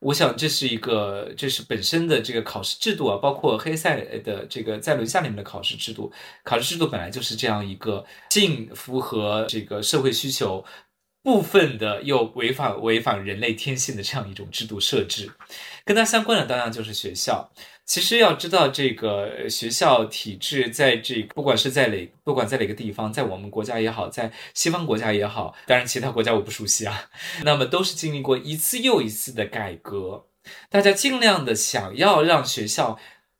我想这是一个，这是本身的这个考试制度啊，包括黑塞的这个在轮下里面的考试制度，考试制度本来就是这样一个既符合这个社会需求。部分的又违反违反人类天性的这样一种制度设置，跟它相关的当然就是学校。其实要知道，这个学校体制在这不管是在哪不管在哪个地方，在我们国家也好，在西方国家也好，当然其他国家我不熟悉啊。那么都是经历过一次又一次的改革，大家尽量的想要让学校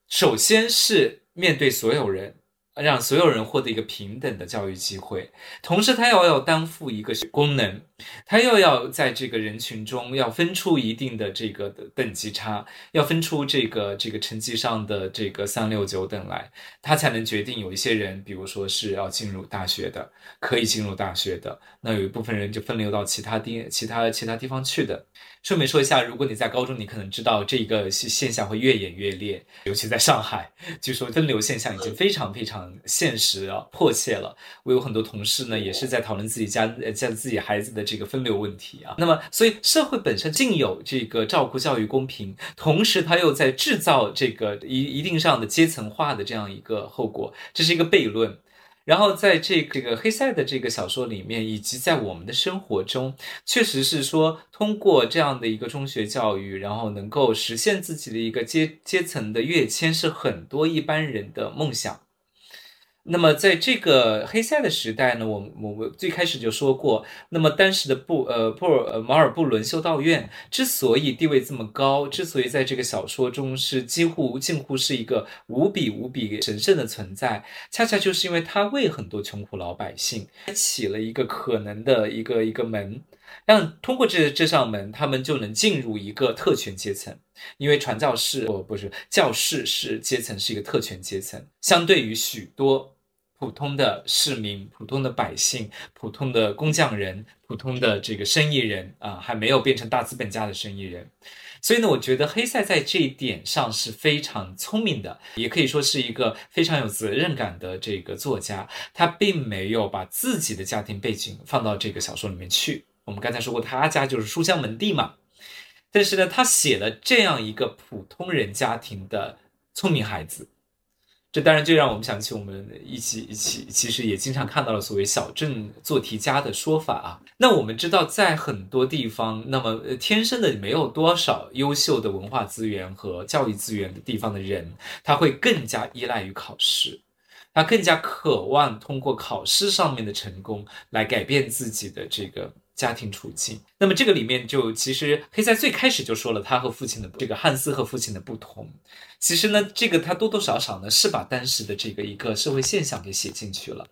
首先是面对所有人。让所有人获得一个平等的教育机会，同时他又要担负一个功能，他又要在这个人群中要分出一定的这个等级差，要分出这个这个成绩上的这个三六九等来，他才能决定有一些人，比如说是要进入大学的，可以进入大学的，那有一部分人就分流到其他地其他其他地方去的。顺便说一下，如果你在高中，你可能知道这个现现象会越演越烈，尤其在上海，据说分流现象已经非常非常。现实啊，迫切了。我有很多同事呢，也是在讨论自己家家自己孩子的这个分流问题啊。那么，所以社会本身竟有这个照顾教育公平，同时它又在制造这个一一定上的阶层化的这样一个后果，这是一个悖论。然后在这这个黑塞的这个小说里面，以及在我们的生活中，确实是说通过这样的一个中学教育，然后能够实现自己的一个阶阶层的跃迁，是很多一般人的梦想。那么，在这个黑塞的时代呢，我我们最开始就说过，那么当时的布呃布尔呃马尔布伦修道院之所以地位这么高，之所以在这个小说中是几乎近乎是一个无比无比神圣的存在，恰恰就是因为他为很多穷苦老百姓开启了一个可能的一个一个门，让通过这这扇门，他们就能进入一个特权阶层。因为传教士不不是教士是阶层是一个特权阶层，相对于许多。普通的市民、普通的百姓、普通的工匠人、普通的这个生意人啊，还没有变成大资本家的生意人，所以呢，我觉得黑塞在这一点上是非常聪明的，也可以说是一个非常有责任感的这个作家。他并没有把自己的家庭背景放到这个小说里面去。我们刚才说过，他家就是书香门第嘛，但是呢，他写了这样一个普通人家庭的聪明孩子。这当然就让我们想起我们一起一起，其实也经常看到了所谓小镇做题家的说法啊。那我们知道，在很多地方，那么天生的没有多少优秀的文化资源和教育资源的地方的人，他会更加依赖于考试，他更加渴望通过考试上面的成功来改变自己的这个。家庭处境，那么这个里面就其实黑塞最开始就说了他和父亲的这个汉斯和父亲的不同。其实呢，这个他多多少少呢是把当时的这个一个社会现象给写进去了。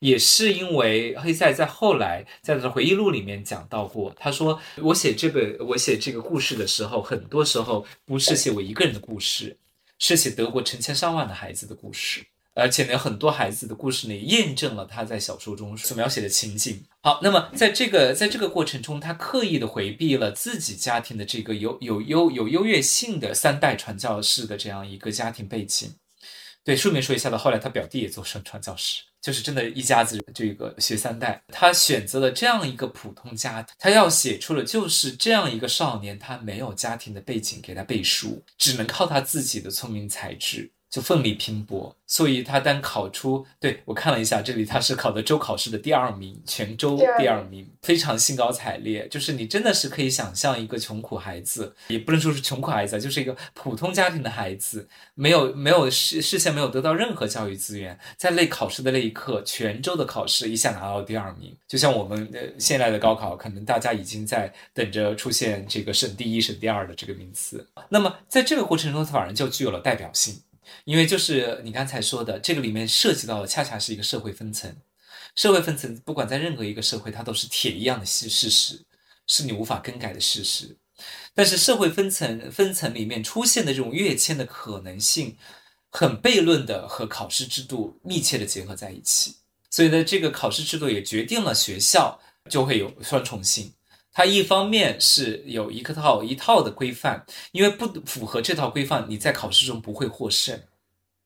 也是因为黑塞在后来在他的回忆录里面讲到过，他说我写这本我写这个故事的时候，很多时候不是写我一个人的故事，是写德国成千上万的孩子的故事。而且呢，很多孩子的故事呢，也验证了他在小说中所描写的情景。好，那么在这个在这个过程中，他刻意的回避了自己家庭的这个有有优有优越性的三代传教士的这样一个家庭背景。对，顺便说一下的，后来他表弟也做成传教士，就是真的一家子这个学三代。他选择了这样一个普通家庭，他要写出了就是这样一个少年，他没有家庭的背景给他背书，只能靠他自己的聪明才智。就奋力拼搏，所以他单考出，对我看了一下，这里他是考的州考试的第二名，全州第二名，非常兴高采烈。就是你真的是可以想象一个穷苦孩子，也不能说是穷苦孩子，就是一个普通家庭的孩子，没有没有事事先没有得到任何教育资源，在类考试的那一刻，全州的考试一下拿到第二名，就像我们的现在的高考，可能大家已经在等着出现这个省第一、省第二的这个名次。那么在这个过程中，他反而就具有了代表性。因为就是你刚才说的，这个里面涉及到的恰恰是一个社会分层，社会分层不管在任何一个社会，它都是铁一样的事事实，是你无法更改的事实。但是社会分层分层里面出现的这种跃迁的可能性，很悖论的和考试制度密切的结合在一起。所以呢，这个考试制度也决定了学校就会有双重性。它一方面是有一套一套的规范，因为不符合这套规范，你在考试中不会获胜。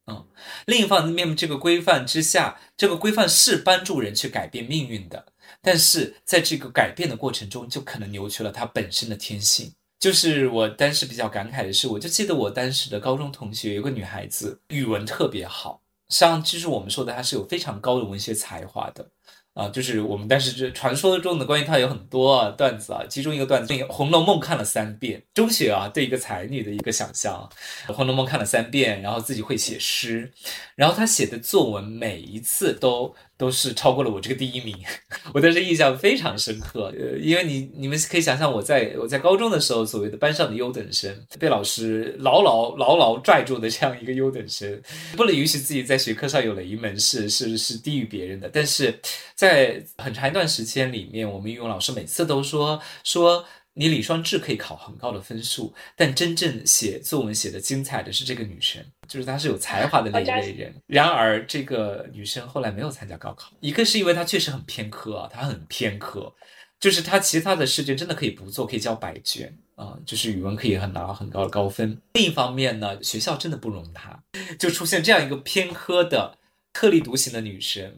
嗯，另一方面，这个规范之下，这个规范是帮助人去改变命运的，但是在这个改变的过程中，就可能扭曲了它本身的天性。就是我当时比较感慨的是，我就记得我当时的高中同学有个女孩子，语文特别好，像就是我们说的，她是有非常高的文学才华的。啊，就是我们但是这传说中的关于他有很多段子啊，其中一个段子，《红楼梦》看了三遍，中学啊对一个才女的一个想象，《红楼梦》看了三遍，然后自己会写诗，然后他写的作文每一次都。都是超过了我这个第一名，我当时印象非常深刻。呃，因为你你们可以想象，我在我在高中的时候，所谓的班上的优等生，被老师牢牢牢牢拽住的这样一个优等生，不能允许自己在学科上有了一门是是是低于别人的。但是在很长一段时间里面，我们语文老师每次都说说。你李双志可以考很高的分数，但真正写作文写的精彩的是这个女生，就是她是有才华的那一类人。然而，这个女生后来没有参加高考，一个是因为她确实很偏科啊，她很偏科，就是她其他的试卷真的可以不做，可以交白卷啊，就是语文可以很拿很高的高分。另一方面呢，学校真的不容她，就出现这样一个偏科的特立独行的女生。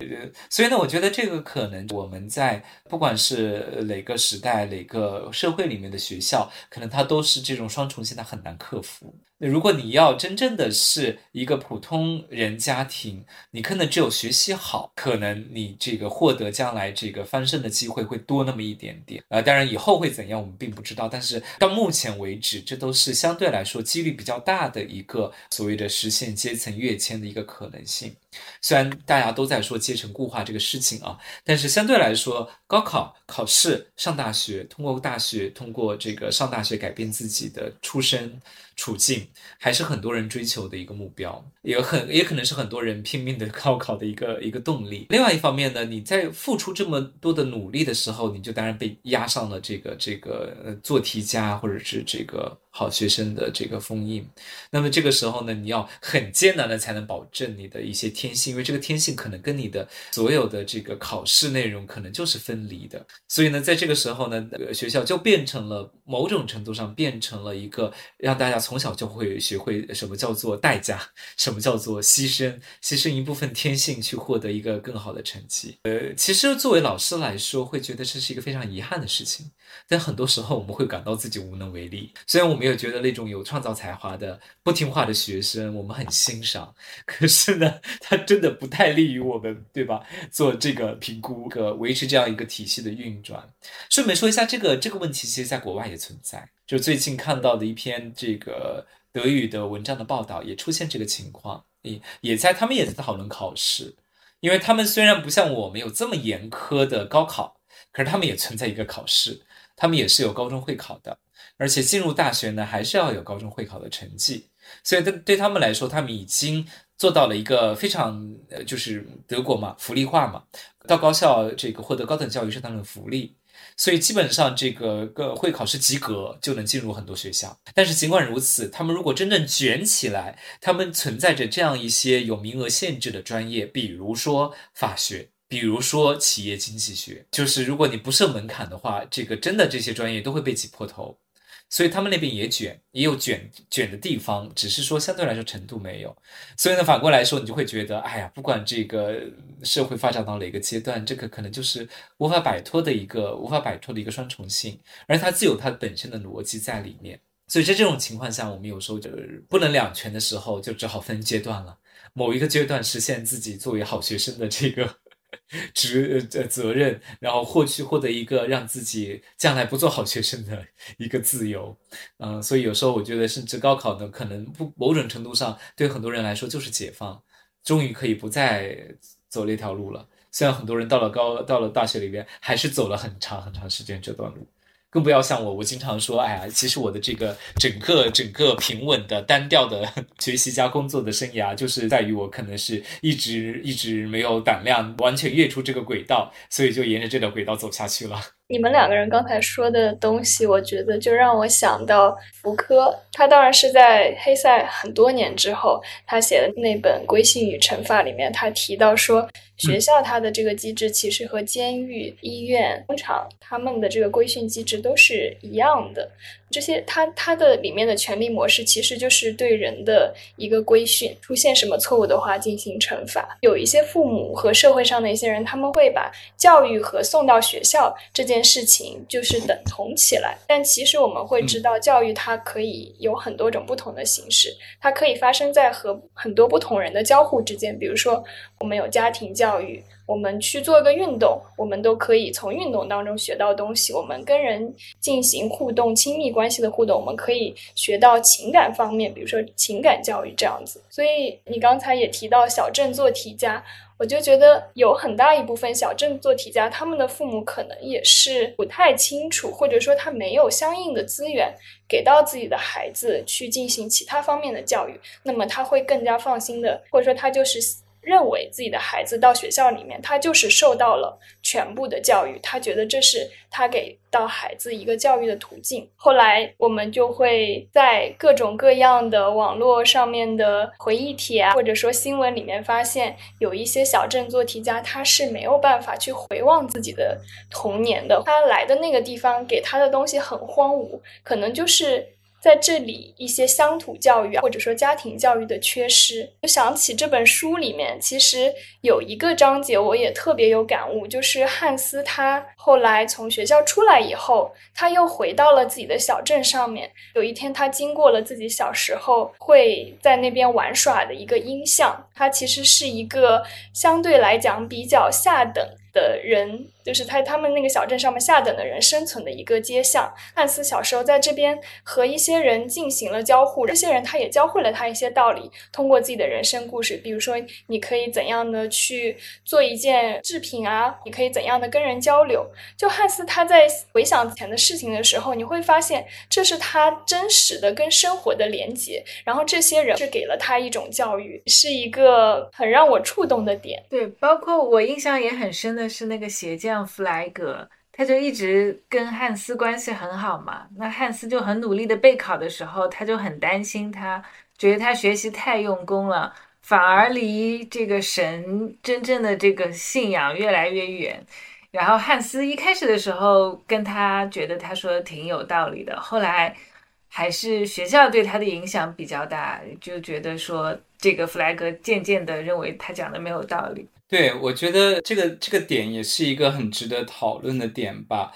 所以呢，我觉得这个可能我们在不管是哪个时代、哪个社会里面的学校，可能它都是这种双重性，它很难克服。如果你要真正的是一个普通人家庭，你可能只有学习好，可能你这个获得将来这个翻身的机会会多那么一点点。呃，当然以后会怎样，我们并不知道。但是到目前为止，这都是相对来说几率比较大的一个所谓的实现阶层跃迁的一个可能性。虽然大家都在说阶层固化这个事情啊，但是相对来说，高考考试上大学，通过大学，通过这个上大学改变自己的出身。处境还是很多人追求的一个目标，也很也可能是很多人拼命的高考的一个 一个动力。另外一方面呢，你在付出这么多的努力的时候，你就当然被压上了这个这个呃做题家或者是这个好学生的这个封印。那么这个时候呢，你要很艰难的才能保证你的一些天性，因为这个天性可能跟你的所有的这个考试内容可能就是分离的。所以呢，在这个时候呢，学校就变成了某种程度上变成了一个让大家。从小就会学会什么叫做代价，什么叫做牺牲，牺牲一部分天性去获得一个更好的成绩。呃，其实作为老师来说，会觉得这是一个非常遗憾的事情。但很多时候我们会感到自己无能为力。虽然我们也觉得那种有创造才华的不听话的学生，我们很欣赏，可是呢，他真的不太利于我们，对吧？做这个评估，个维持这样一个体系的运转。顺便说一下，这个这个问题，其实在国外也存在。就最近看到的一篇这个德语的文章的报道，也出现这个情况，也也在他们也在讨论考试，因为他们虽然不像我们有这么严苛的高考，可是他们也存在一个考试，他们也是有高中会考的，而且进入大学呢还是要有高中会考的成绩，所以对对他们来说，他们已经做到了一个非常呃，就是德国嘛，福利化嘛，到高校这个获得高等教育是他们的福利。所以基本上这个个会考试及格就能进入很多学校，但是尽管如此，他们如果真正卷起来，他们存在着这样一些有名额限制的专业，比如说法学，比如说企业经济学，就是如果你不设门槛的话，这个真的这些专业都会被挤破头。所以他们那边也卷，也有卷卷的地方，只是说相对来说程度没有。所以呢，反过来说，你就会觉得，哎呀，不管这个社会发展到哪个阶段，这个可能就是无法摆脱的一个无法摆脱的一个双重性，而它自有它本身的逻辑在里面。所以在这种情况下，我们有时候就不能两全的时候，就只好分阶段了。某一个阶段实现自己作为好学生的这个。职呃责任，然后获取获得一个让自己将来不做好学生的一个自由，嗯，所以有时候我觉得，甚至高考呢，可能不某种程度上对很多人来说就是解放，终于可以不再走那条路了。虽然很多人到了高到了大学里边，还是走了很长很长时间这段路。更不要像我，我经常说，哎呀，其实我的这个整个整个平稳的单调的 学习加工作的生涯，就是在于我可能是一直一直没有胆量完全跃出这个轨道，所以就沿着这条轨道走下去了。你们两个人刚才说的东西，我觉得就让我想到福柯，他当然是在黑塞很多年之后，他写的那本《规训与惩罚》里面，他提到说。学校它的这个机制其实和监狱、医院、工厂他们的这个规训机制都是一样的。这些它它的里面的权力模式其实就是对人的一个规训，出现什么错误的话进行惩罚。有一些父母和社会上的一些人，他们会把教育和送到学校这件事情就是等同起来。但其实我们会知道，教育它可以有很多种不同的形式，它可以发生在和很多不同人的交互之间。比如说，我们有家庭教育。我们去做个运动，我们都可以从运动当中学到东西。我们跟人进行互动、亲密关系的互动，我们可以学到情感方面，比如说情感教育这样子。所以你刚才也提到小镇做题家，我就觉得有很大一部分小镇做题家，他们的父母可能也是不太清楚，或者说他没有相应的资源给到自己的孩子去进行其他方面的教育，那么他会更加放心的，或者说他就是。认为自己的孩子到学校里面，他就是受到了全部的教育，他觉得这是他给到孩子一个教育的途径。后来我们就会在各种各样的网络上面的回忆帖啊，或者说新闻里面发现，有一些小镇做题家，他是没有办法去回望自己的童年的。他来的那个地方给他的东西很荒芜，可能就是。在这里一些乡土教育或者说家庭教育的缺失。就想起这本书里面，其实有一个章节我也特别有感悟，就是汉斯他后来从学校出来以后，他又回到了自己的小镇上面。有一天，他经过了自己小时候会在那边玩耍的一个音像，他其实是一个相对来讲比较下等。的人，就是在他们那个小镇上面下等的人生存的一个街巷。汉斯小时候在这边和一些人进行了交互，这些人他也教会了他一些道理，通过自己的人生故事，比如说你可以怎样的去做一件制品啊，你可以怎样的跟人交流。就汉斯他在回想以前的事情的时候，你会发现这是他真实的跟生活的连接。然后这些人是给了他一种教育，是一个很让我触动的点。对，包括我印象也很深的。是那个鞋匠像弗莱格，他就一直跟汉斯关系很好嘛。那汉斯就很努力的备考的时候，他就很担心他，觉得他学习太用功了，反而离这个神真正的这个信仰越来越远。然后汉斯一开始的时候跟他觉得他说的挺有道理的，后来还是学校对他的影响比较大，就觉得说这个弗莱格渐渐的认为他讲的没有道理。对，我觉得这个这个点也是一个很值得讨论的点吧。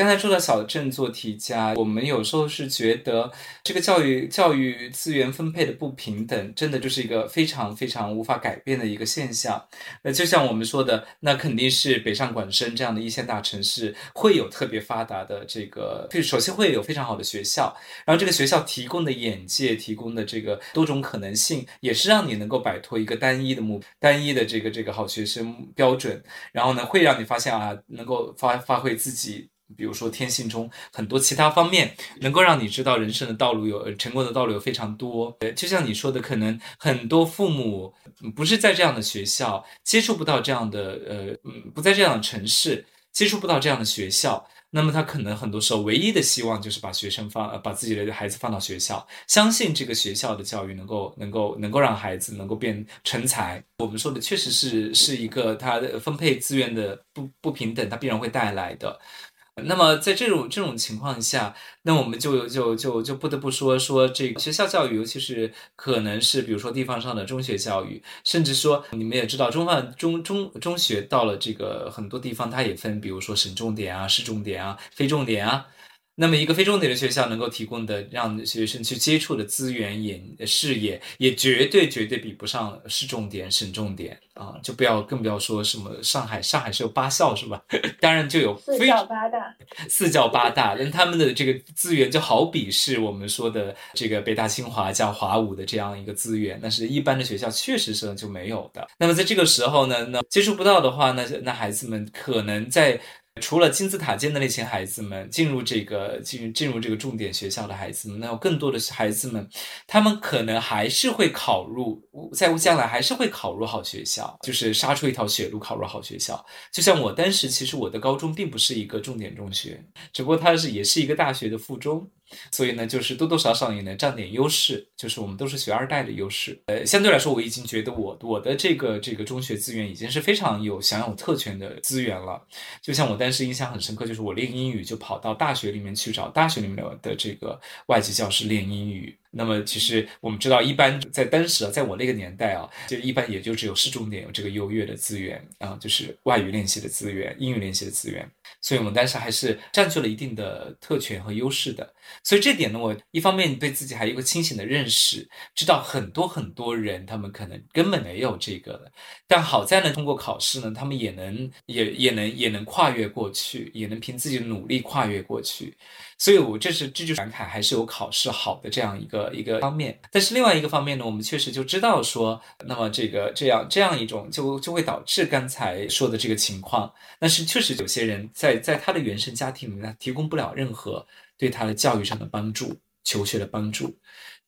刚才说到小镇做题家，我们有时候是觉得这个教育教育资源分配的不平等，真的就是一个非常非常无法改变的一个现象。那就像我们说的，那肯定是北上广深这样的一线大城市会有特别发达的这个，首先会有非常好的学校，然后这个学校提供的眼界、提供的这个多种可能性，也是让你能够摆脱一个单一的目单一的这个这个好学生标准，然后呢，会让你发现啊，能够发发挥自己。比如说天性中很多其他方面，能够让你知道人生的道路有成功的道路有非常多。就像你说的，可能很多父母不是在这样的学校接触不到这样的呃不在这样的城市接触不到这样的学校，那么他可能很多时候唯一的希望就是把学生放呃把自己的孩子放到学校，相信这个学校的教育能够能够能够让孩子能够变成才。我们说的确实是是一个它的分配资源的不不平等，它必然会带来的。那么在这种这种情况下，那我们就就就就不得不说说这个学校教育，尤其是可能是比如说地方上的中学教育，甚至说你们也知道，中范中中中学到了这个很多地方，它也分，比如说省重点啊、市重点啊、非重点啊。那么一个非重点的学校能够提供的让学生去接触的资源、也视野，也绝对绝对比不上市重点、省重点啊！就不要更不要说什么上海，上海是有八校是吧？当然就有四教八大，四教八大，那他们的这个资源就好比是我们说的这个北大、清华加华五的这样一个资源，但是一般的学校确实是就没有的。那么在这个时候呢，那接触不到的话，那那孩子们可能在。除了金字塔尖的那些孩子们进入这个进进入这个重点学校的孩子们，那有更多的孩子们，他们可能还是会考入，在将来还是会考入好学校，就是杀出一条血路考入好学校。就像我当时，其实我的高中并不是一个重点中学，只不过它是也是一个大学的附中。所以呢，就是多多少少也能占点优势，就是我们都是学二代的优势。呃，相对来说，我已经觉得我我的这个这个中学资源已经是非常有享有特权的资源了。就像我当时印象很深刻，就是我练英语就跑到大学里面去找大学里面的的这个外籍教师练英语。那么其实我们知道，一般在当时啊，在我那个年代啊，就一般也就只有市重点有这个优越的资源啊，就是外语练习的资源、英语练习的资源。所以我们当时还是占据了一定的特权和优势的。所以这点呢，我一方面对自己还有一个清醒的认识，知道很多很多人他们可能根本没有这个的，但好在呢，通过考试呢，他们也能也也能也能跨越过去，也能凭自己的努力跨越过去。所以，我这是这就感慨，还是有考试好的这样一个一个方面。但是另外一个方面呢，我们确实就知道说，那么这个这样这样一种就就会导致刚才说的这个情况。但是确实有些人在在他的原生家庭里面提供不了任何对他的教育上的帮助、求学的帮助。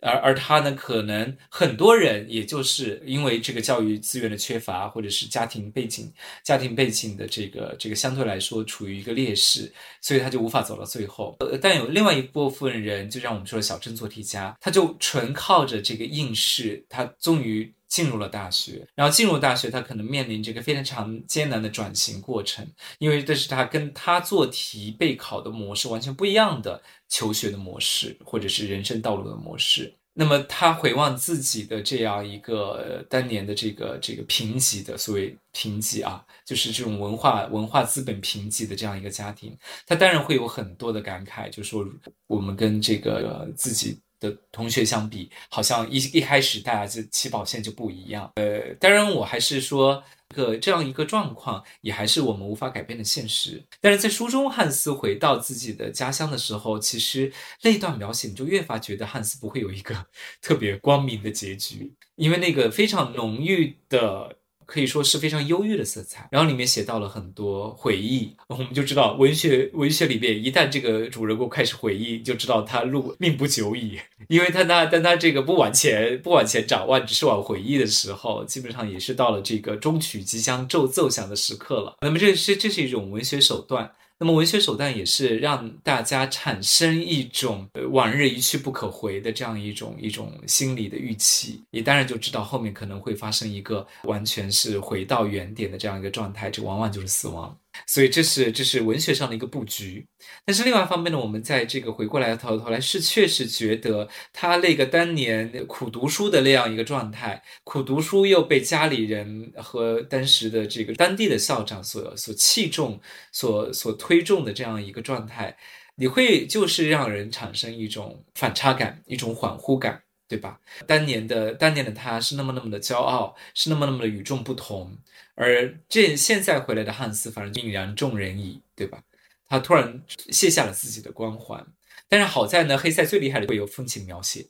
而而他呢，可能很多人也就是因为这个教育资源的缺乏，或者是家庭背景、家庭背景的这个这个相对来说处于一个劣势，所以他就无法走到最后。呃，但有另外一部分人，就像我们说的小镇做题家，他就纯靠着这个应试，他终于。进入了大学，然后进入大学，他可能面临这个非常艰难的转型过程，因为这是他跟他做题备考的模式完全不一样的求学的模式，或者是人生道路的模式。那么他回望自己的这样一个当年的这个这个贫瘠的所谓贫瘠啊，就是这种文化文化资本贫瘠的这样一个家庭，他当然会有很多的感慨，就说我们跟这个自己的同学相比，好像一一开始大家这起跑线就不一样。呃，当然我还是说。个这样一个状况，也还是我们无法改变的现实。但是在书中，汉斯回到自己的家乡的时候，其实那段描写，你就越发觉得汉斯不会有一个 特别光明的结局，因为那个非常浓郁的。可以说是非常忧郁的色彩，然后里面写到了很多回忆，我们就知道文学文学里面，一旦这个主人公开始回忆，就知道他路命不久矣，因为他那但他这个不往前不往前展望，只是往回忆的时候，基本上也是到了这个终曲即将奏奏响的时刻了。那么这是这是一种文学手段。那么文学手段也是让大家产生一种往日一去不可回的这样一种一种心理的预期，你当然就知道后面可能会发生一个完全是回到原点的这样一个状态，这往往就是死亡。所以这是这是文学上的一个布局，但是另外一方面呢，我们在这个回过来头头来是确实觉得他那个当年苦读书的那样一个状态，苦读书又被家里人和当时的这个当地的校长所所器重、所所推重的这样一个状态，你会就是让人产生一种反差感、一种恍惚感。对吧？当年的当年的他是那么那么的骄傲，是那么那么的与众不同，而这现在回来的汉斯反而泯然众人矣，对吧？他突然卸下了自己的光环，但是好在呢，黑塞最厉害的会有风景描写。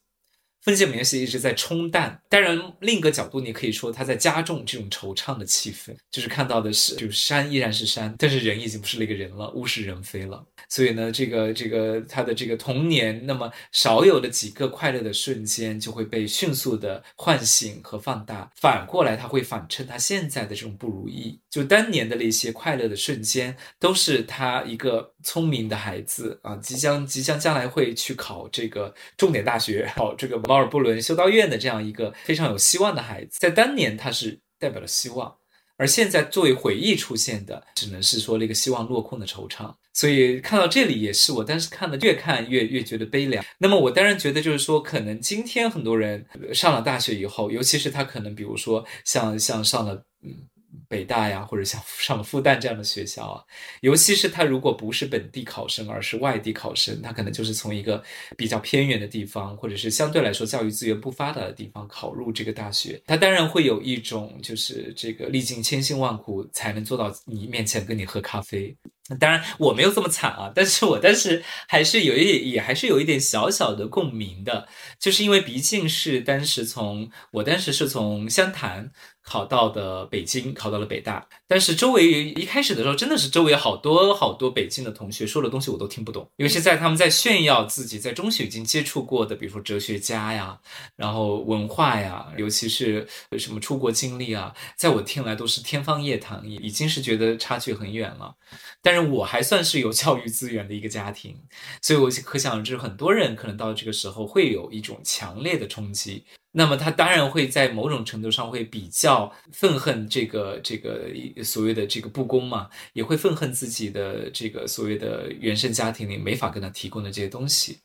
风景描写一直在冲淡，当然另一个角度，你可以说他在加重这种惆怅的气氛，就是看到的是，就是山依然是山，但是人已经不是那个人了，物是人非了。所以呢，这个这个他的这个童年那么少有的几个快乐的瞬间，就会被迅速的唤醒和放大。反过来，他会反衬他现在的这种不如意，就当年的那些快乐的瞬间，都是他一个聪明的孩子啊，即将即将将来会去考这个重点大学，考这个。奥尔布伦修道院的这样一个非常有希望的孩子，在当年他是代表了希望，而现在作为回忆出现的，只能是说那个希望落空的惆怅。所以看到这里，也是我当时看的越看越越觉得悲凉。那么我当然觉得，就是说，可能今天很多人上了大学以后，尤其是他可能比如说像像上了嗯。北大呀，或者像上复旦这样的学校啊，尤其是他如果不是本地考生，而是外地考生，他可能就是从一个比较偏远的地方，或者是相对来说教育资源不发达的地方考入这个大学，他当然会有一种就是这个历尽千辛万苦才能坐到你面前跟你喝咖啡。当然我没有这么惨啊，但是我但是还是有一点也还是有一点小小的共鸣的，就是因为毕竟是当时从我当时是从湘潭。考到的北京，考到了北大，但是周围一开始的时候，真的是周围好多好多北京的同学说的东西我都听不懂，尤其在他们在炫耀自己在中学已经接触过的，比如说哲学家呀，然后文化呀，尤其是什么出国经历啊，在我听来都是天方夜谭，已经是觉得差距很远了。但但是我还算是有教育资源的一个家庭，所以我可想而知，很多人可能到这个时候会有一种强烈的冲击。那么他当然会在某种程度上会比较愤恨这个这个所谓的这个不公嘛，也会愤恨自己的这个所谓的原生家庭里没法跟他提供的这些东西。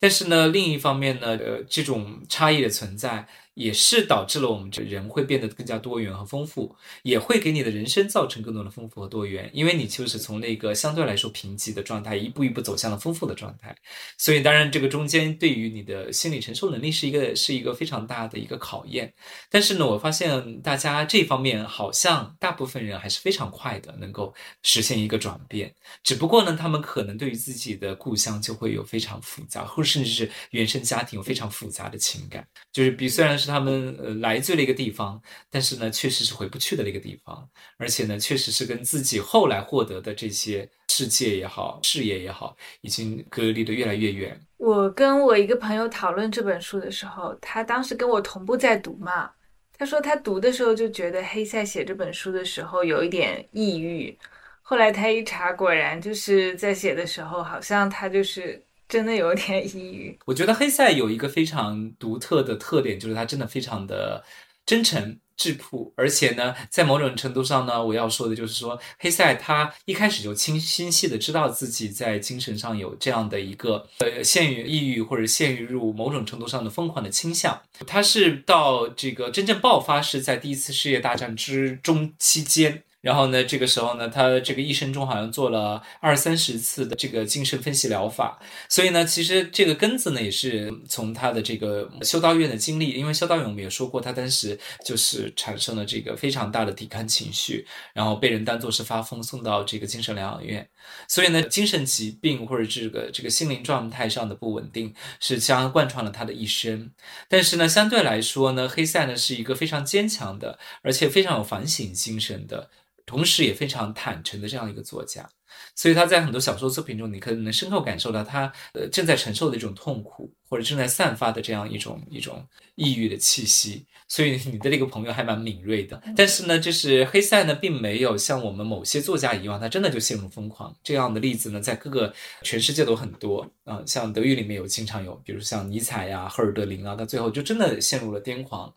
但是呢，另一方面呢，呃，这种差异的存在。也是导致了我们这人会变得更加多元和丰富，也会给你的人生造成更多的丰富和多元，因为你就是从那个相对来说贫瘠的状态，一步一步走向了丰富的状态。所以，当然这个中间对于你的心理承受能力是一个是一个非常大的一个考验。但是呢，我发现大家这方面好像大部分人还是非常快的能够实现一个转变，只不过呢，他们可能对于自己的故乡就会有非常复杂，或甚至是原生家庭有非常复杂的情感，就是比虽然是。他们呃来自了一个地方，但是呢，确实是回不去的那个地方，而且呢，确实是跟自己后来获得的这些世界也好、事业也好，已经隔离的越来越远。我跟我一个朋友讨论这本书的时候，他当时跟我同步在读嘛，他说他读的时候就觉得黑塞写这本书的时候有一点抑郁，后来他一查，果然就是在写的时候，好像他就是。真的有点抑郁。我觉得黑塞有一个非常独特的特点，就是他真的非常的真诚。质朴，而且呢，在某种程度上呢，我要说的就是说，黑塞他一开始就清清晰的知道自己在精神上有这样的一个呃陷于抑郁或者陷于入某种程度上的疯狂的倾向。他是到这个真正爆发是在第一次世界大战之中期间。然后呢，这个时候呢，他这个一生中好像做了二三十次的这个精神分析疗法，所以呢，其实这个根子呢也是从他的这个修道院的经历，因为修道院我们也说过，他当时就是产生了这个非常大的抵抗情绪，然后被人当作是发疯送到这个精神疗养院，所以呢，精神疾病或者这个这个心灵状态上的不稳定是将贯穿了他的一生。但是呢，相对来说呢，黑塞呢是一个非常坚强的，而且非常有反省精神的。同时也非常坦诚的这样一个作家，所以他在很多小说作品中，你可能能深刻感受到他呃正在承受的一种痛苦，或者正在散发的这样一种一种抑郁的气息。所以你的这个朋友还蛮敏锐的，但是呢，就是黑塞呢，并没有像我们某些作家一样，他真的就陷入疯狂。这样的例子呢，在各个全世界都很多啊，像德语里面有经常有，比如像尼采呀、赫尔德林啊，他最后就真的陷入了癫狂。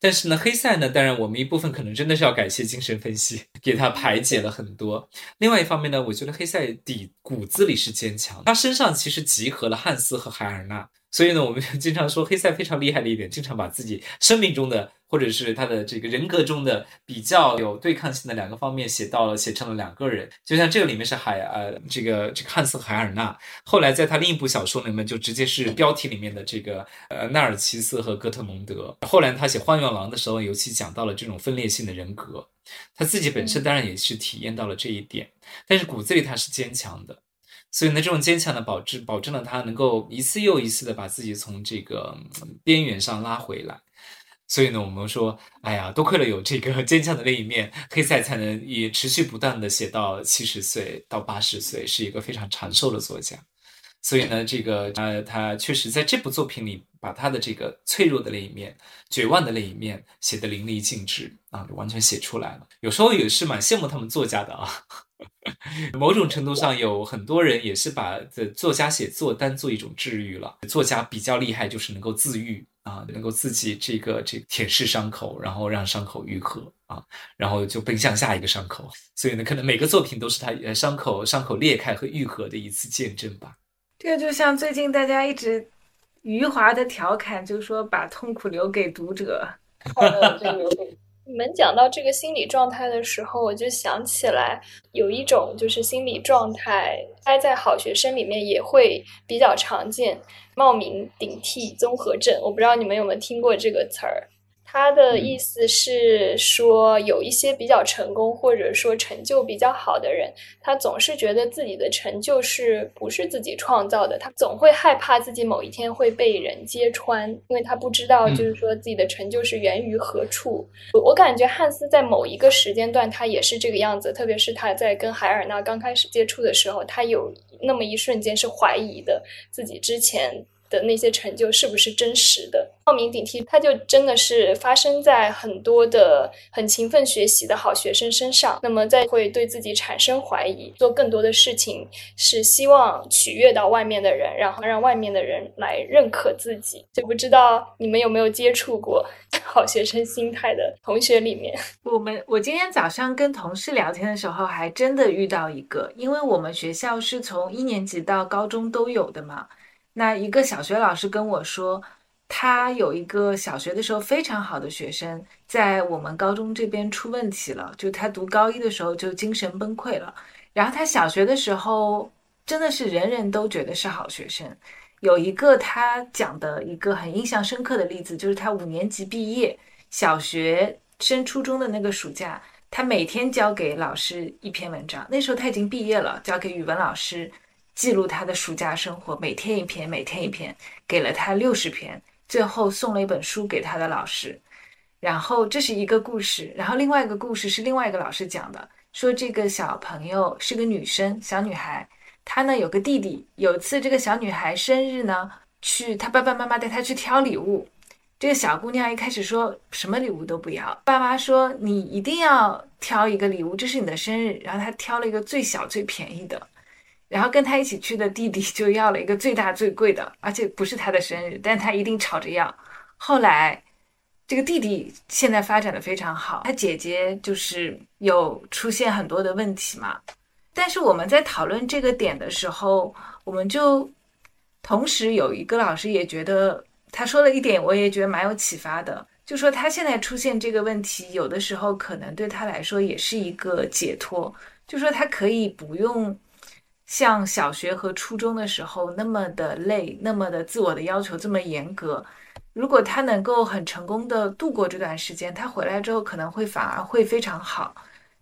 但是呢，黑塞呢，当然我们一部分可能真的是要感谢精神分析，给他排解了很多。另外一方面呢，我觉得黑塞底骨子里是坚强，他身上其实集合了汉斯和海尔纳。所以呢，我们经常说黑塞非常厉害的一点，经常把自己生命中的或者是他的这个人格中的比较有对抗性的两个方面写到了，写成了两个人。就像这个里面是海呃这个这个汉斯和海尔纳，后来在他另一部小说里面就直接是标题里面的这个呃纳尔齐斯和哥特蒙德。后来他写《荒原狼》的时候，尤其讲到了这种分裂性的人格，他自己本身当然也是体验到了这一点，但是骨子里他是坚强的。所以呢，这种坚强的保质，保证了他能够一次又一次的把自己从这个边缘上拉回来。所以呢，我们说，哎呀，多亏了有这个坚强的那一面，黑塞才能也持续不断的写到七十岁到八十岁，是一个非常长寿的作家。所以呢，这个呃，他确实在这部作品里，把他的这个脆弱的那一面、绝望的那一面写得淋漓尽致啊，完全写出来了。有时候也是蛮羡慕他们作家的啊。某种程度上，有很多人也是把的作家写作当做一种治愈了。作家比较厉害，就是能够自愈啊，能够自己这个这舔舐伤口，然后让伤口愈合啊，然后就奔向下一个伤口。所以呢，可能每个作品都是他呃伤口伤口裂开和愈合的一次见证吧。这个就像最近大家一直余华的调侃，就是说把痛苦留给读者。你们讲到这个心理状态的时候，我就想起来有一种就是心理状态，待在好学生里面也会比较常见，冒名顶替综合症。我不知道你们有没有听过这个词儿。他的意思是说，有一些比较成功或者说成就比较好的人，他总是觉得自己的成就是不是自己创造的，他总会害怕自己某一天会被人揭穿，因为他不知道就是说自己的成就是源于何处。我感觉汉斯在某一个时间段他也是这个样子，特别是他在跟海尔纳刚开始接触的时候，他有那么一瞬间是怀疑的自己之前。的那些成就是不是真实的？冒名顶替，它就真的是发生在很多的很勤奋学习的好学生身上。那么，在会对自己产生怀疑，做更多的事情是希望取悦到外面的人，然后让外面的人来认可自己。就不知道你们有没有接触过 好学生心态的同学里面？我们我今天早上跟同事聊天的时候，还真的遇到一个，因为我们学校是从一年级到高中都有的嘛。那一个小学老师跟我说，他有一个小学的时候非常好的学生，在我们高中这边出问题了，就他读高一的时候就精神崩溃了。然后他小学的时候真的是人人都觉得是好学生。有一个他讲的一个很印象深刻的例子，就是他五年级毕业，小学升初中的那个暑假，他每天交给老师一篇文章。那时候他已经毕业了，交给语文老师。记录他的暑假生活，每天一篇，每天一篇，给了他六十篇，最后送了一本书给他的老师。然后这是一个故事，然后另外一个故事是另外一个老师讲的，说这个小朋友是个女生，小女孩，她呢有个弟弟。有次这个小女孩生日呢，去她爸爸妈妈带她去挑礼物，这个小姑娘一开始说什么礼物都不要，爸妈说你一定要挑一个礼物，这是你的生日。然后她挑了一个最小最便宜的。然后跟他一起去的弟弟 就要了一个最大最贵的，而且不是他的生日，但他一定吵着要。后来这个弟弟现在发展的非常好，他姐姐就是有出现很多的问题嘛。但是我们在讨论这个点的时候，我们就同时有一个老师也觉得他说了一点，我也觉得蛮有启发的，就说他现在出现这个问题，有的时候可能对他来说也是一个解脱，就说他可以不用像小学和初中的时候那么的累，那么的自我的要求这么严格。如果他能够很成功的度过这段时间，他回来之后可能会反而会非常好。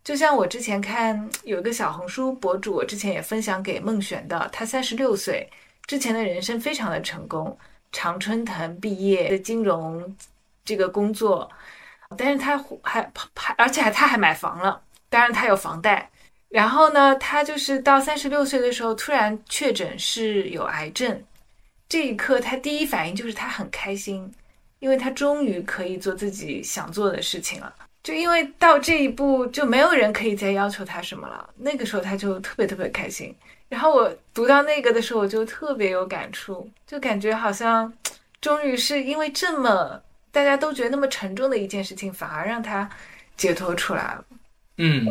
就像我之前看有一个小红书博主，我之前也分享给孟璇的，他三十六岁之前的人生非常的成功，常春藤毕业的金融这个工作，但是他还还而且还他还买房了，当然他有房贷。然后呢，他就是到三十六岁的时候突然确诊是有癌症。这一刻，他第一反应就是他很开心，因为他终于可以做自己想做的事情了。就因为到这一步，就没有人可以再要求他什么了。那个时候，他就特别特别开心。然后我读到那个的时候，我就特别有感触，就感觉好像终于是因为这么大家都觉得那么沉重的一件事情，反而让他解脱出来了。嗯。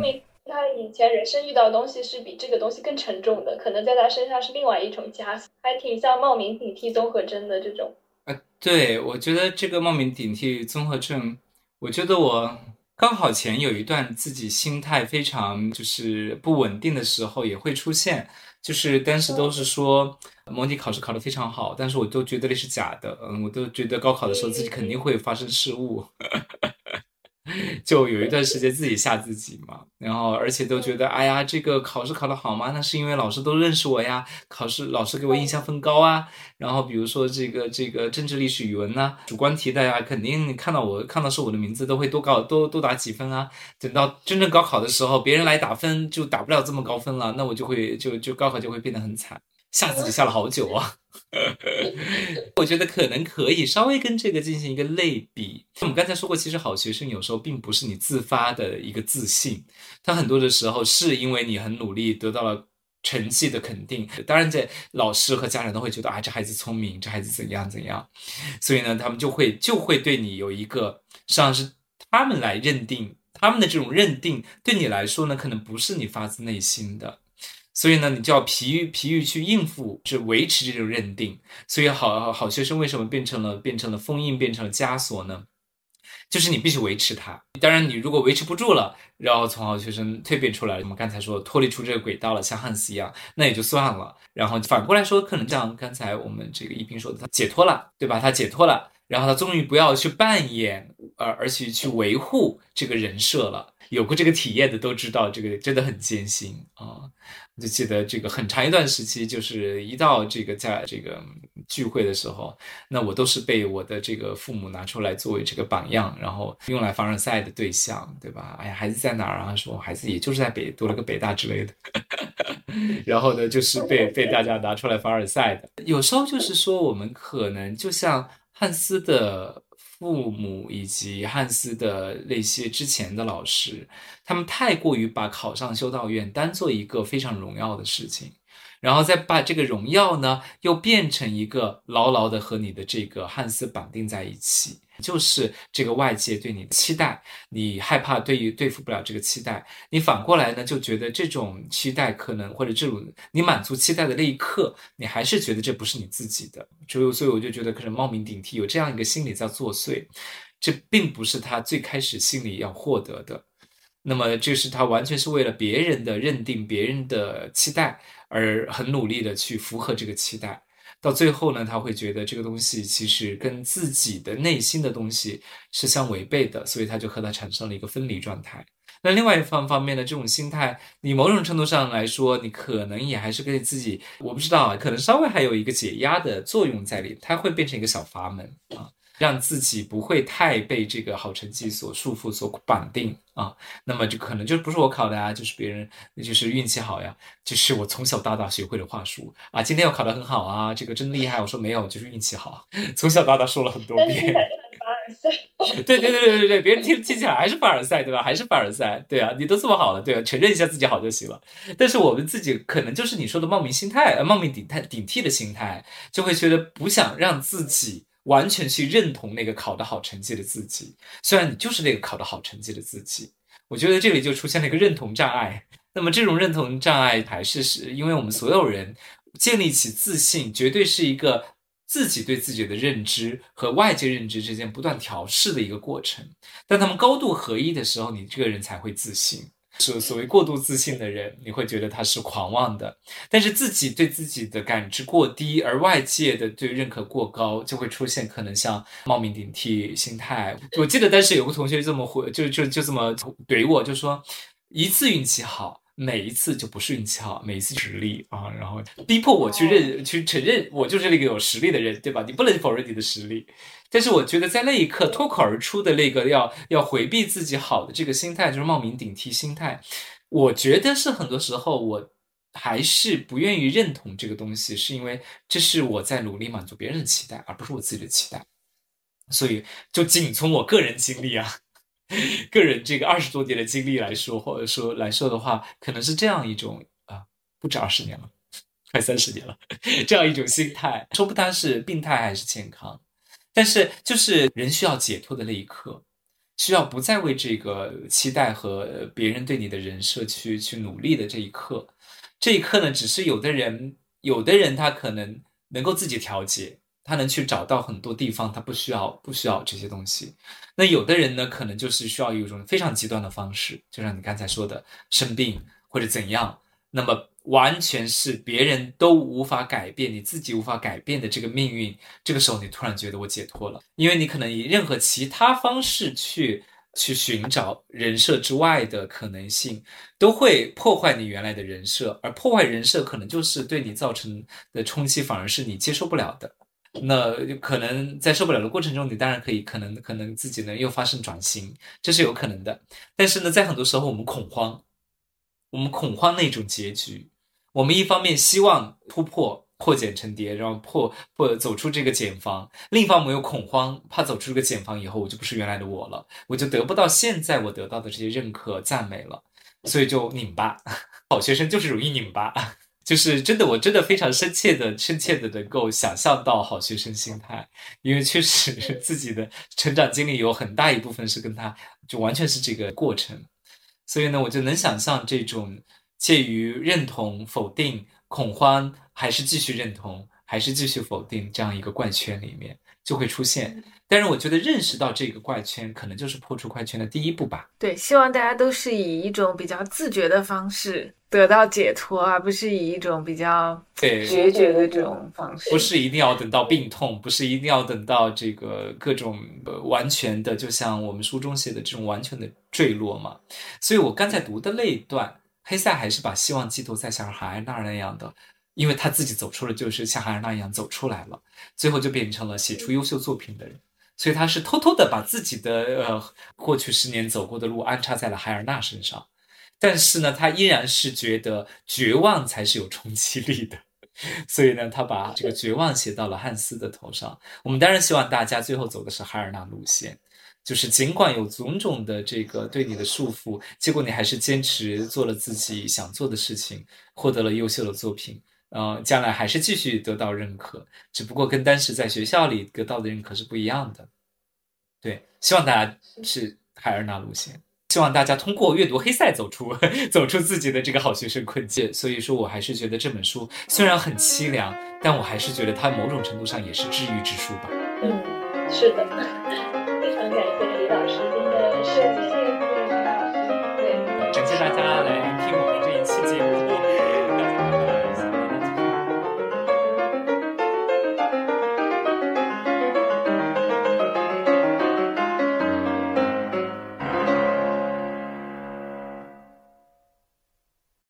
他以前人生遇到的东西是比这个东西更沉重的，可能在他身上是另外一种枷锁，还挺像冒名顶替综合征的这种。呃，对，我觉得这个冒名顶替综合症，我觉得我高考前有一段自己心态非常就是不稳定的时候也会出现，就是当时都是说模拟考试考得非常好，但是我都觉得那是假的，嗯，我都觉得高考的时候自己肯定会发生失误。就有一段时间自己吓自己嘛，然后而且都觉得，哎呀，这个考试考得好吗？那是因为老师都认识我呀，考试老师给我印象分高啊。然后比如说这个这个政治、历史、语文呐，主观题大家，肯定看到我看到是我的名字都会多高多多打几分啊。等到真正高考的时候，别人来打分就打不了这么高分了，那我就会就就高考就会变得很惨。吓自己吓了好久啊！我觉得可能可以稍微跟这个进行一个类比。我们刚才说过，其实好学生有时候并不是你自发的一个自信，他很多的时候是因为你很努力得到了成绩的肯定。当然，这老师和家长都会觉得啊，这孩子聪明，这孩子怎样怎样，所以呢，他们就会就会对你有一个，实际上是他们来认定，他们的这种认定对你来说呢，可能不是你发自内心的。所以呢，你就要疲于疲于去应付，去维持这种认定。所以好好学生为什么变成了变成了封印，变成了枷锁呢？就是你必须维持它。当然，你如果维持不住了，然后从好学生蜕变出来，我们刚才说脱离出这个轨道了，像汉斯一样，那也就算了。然后反过来说，可能像刚才我们这个一斌说的，他解脱了，对吧？他解脱了，然后他终于不要去扮演，而而且去维护这个人设了。有过这个体验的都知道，这个真的很艰辛啊。就记得这个很长一段时期，就是一到这个在这个聚会的时候，那我都是被我的这个父母拿出来作为这个榜样，然后用来凡尔赛的对象，对吧？哎呀，孩子在哪儿啊？说孩子也就是在北读了个北大之类的，然后呢，就是被被大家拿出来凡尔赛的。有时候就是说，我们可能就像汉斯的。父母以及汉斯的那些之前的老师，他们太过于把考上修道院当做一个非常荣耀的事情。然后再把这个荣耀呢，又变成一个牢牢的和你的这个汉斯绑定在一起，就是这个外界对你的期待，你害怕对于对付不了这个期待，你反过来呢就觉得这种期待可能或者这种你满足期待的那一刻，你还是觉得这不是你自己的，所以所以我就觉得可能冒名顶替有这样一个心理在作祟，这并不是他最开始心里要获得的，那么这是他完全是为了别人的认定，别人的期待。而很努力的去符合这个期待，到最后呢，他会觉得这个东西其实跟自己的内心的东西是相违背的，所以他就和他产生了一个分离状态。那另外一方方面呢，这种心态，你某种程度上来说，你可能也还是给自己，我不知道啊，可能稍微还有一个解压的作用在里，它会变成一个小阀门啊。让自己不会太被这个好成绩所束缚、所绑定啊，那么就可能就不是我考的啊，就是别人，那就是运气好呀，就是我从小到大学会的话术啊。今天我考得很好啊，这个真厉害。我说没有，就是运气好。从小到大说了很多遍。对对对对对对，别人听听起来还是凡尔赛，对吧？还是凡尔赛，对啊，你都这么好了，对啊，承认一下自己好就行了。但是我们自己可能就是你说的冒名心态，呃，冒名顶替顶替的心态，就会觉得不想让自己。完全去认同那个考得好成绩的自己，虽然你就是那个考得好成绩的自己，我觉得这里就出现了一个认同障碍。那么这种认同障碍还是是因为我们所有人建立起自信，绝对是一个自己对自己的认知和外界认知之间不断调试的一个过程。当他们高度合一的时候，你这个人才会自信。所所谓过度自信的人，你会觉得他是狂妄的；但是自己对自己的感知过低，而外界的对认可过高，就会出现可能像冒名顶替心态。我记得当时有个同学这么回，就就就这么怼我，就说一次运气好，每一次就不是运气好，每一次实力啊，然后逼迫我去认去承认我就是那个有实力的人，对吧？你不能否认你的实力。但是我觉得，在那一刻脱口而出的那个要要回避自己好的这个心态，就是冒名顶替心态。我觉得是很多时候我还是不愿意认同这个东西，是因为这是我在努力满足别人的期待，而不是我自己的期待。所以，就仅从我个人经历啊，个人这个二十多年的经历来说，或者说来说的话，可能是这样一种啊，不止二十年了，快三十年了，这样一种心态，说不它是病态还是健康。但是，就是人需要解脱的那一刻，需要不再为这个期待和别人对你的人设去去努力的这一刻，这一刻呢，只是有的人，有的人他可能能够自己调节，他能去找到很多地方，他不需要不需要这些东西。那有的人呢，可能就是需要一种非常极端的方式，就像你刚才说的，生病或者怎样，那么。完全是别人都无法改变，你自己无法改变的这个命运。这个时候，你突然觉得我解脱了，因为你可能以任何其他方式去去寻找人设之外的可能性，都会破坏你原来的人设，而破坏人设可能就是对你造成的冲击，反而是你接受不了的。那可能在受不了的过程中，你当然可以，可能可能自己呢又发生转型，这是有可能的。但是呢，在很多时候我们恐慌，我们恐慌那种结局。我们一方面希望突破破茧成蝶，然后破破走出这个茧房；另一方面又恐慌，怕走出这个茧房以后，我就不是原来的我了，我就得不到现在我得到的这些认可赞美了，所以就拧巴。好学生就是容易拧巴，就是真的，我真的非常深切的、深切的能够想象到好学生心态，因为确实自己的成长经历有很大一部分是跟他就完全是这个过程，所以呢，我就能想象这种。介于认同、否定、恐慌，还是继续认同，还是继续否定这样一个怪圈里面，就会出现。但是我觉得认识到这个怪圈，可能就是破除怪圈的第一步吧。对，希望大家都是以一种比较自觉的方式得到解脱，而不是以一种比较对决绝的这种方式。不是一定要等到病痛，不是一定要等到这个各种完全的，就像我们书中写的这种完全的坠落嘛。所以我刚才读的那一段。黑塞还是把希望寄托在像海尔纳那样的，因为他自己走出了，就是像海尔纳一样走出来了，最后就变成了写出优秀作品的人。所以他是偷偷的把自己的呃过去十年走过的路安插在了海尔纳身上，但是呢，他依然是觉得绝望才是有冲击力的，所以呢，他把这个绝望写到了汉斯的头上。我们当然希望大家最后走的是海尔纳路线。就是尽管有种种的这个对你的束缚，结果你还是坚持做了自己想做的事情，获得了优秀的作品，呃，将来还是继续得到认可，只不过跟当时在学校里得到的认可是不一样的。对，希望大家是海尔纳路线，希望大家通过阅读黑塞走出 走出自己的这个好学生困境。所以说我还是觉得这本书虽然很凄凉，但我还是觉得它某种程度上也是治愈之书吧。嗯，是的。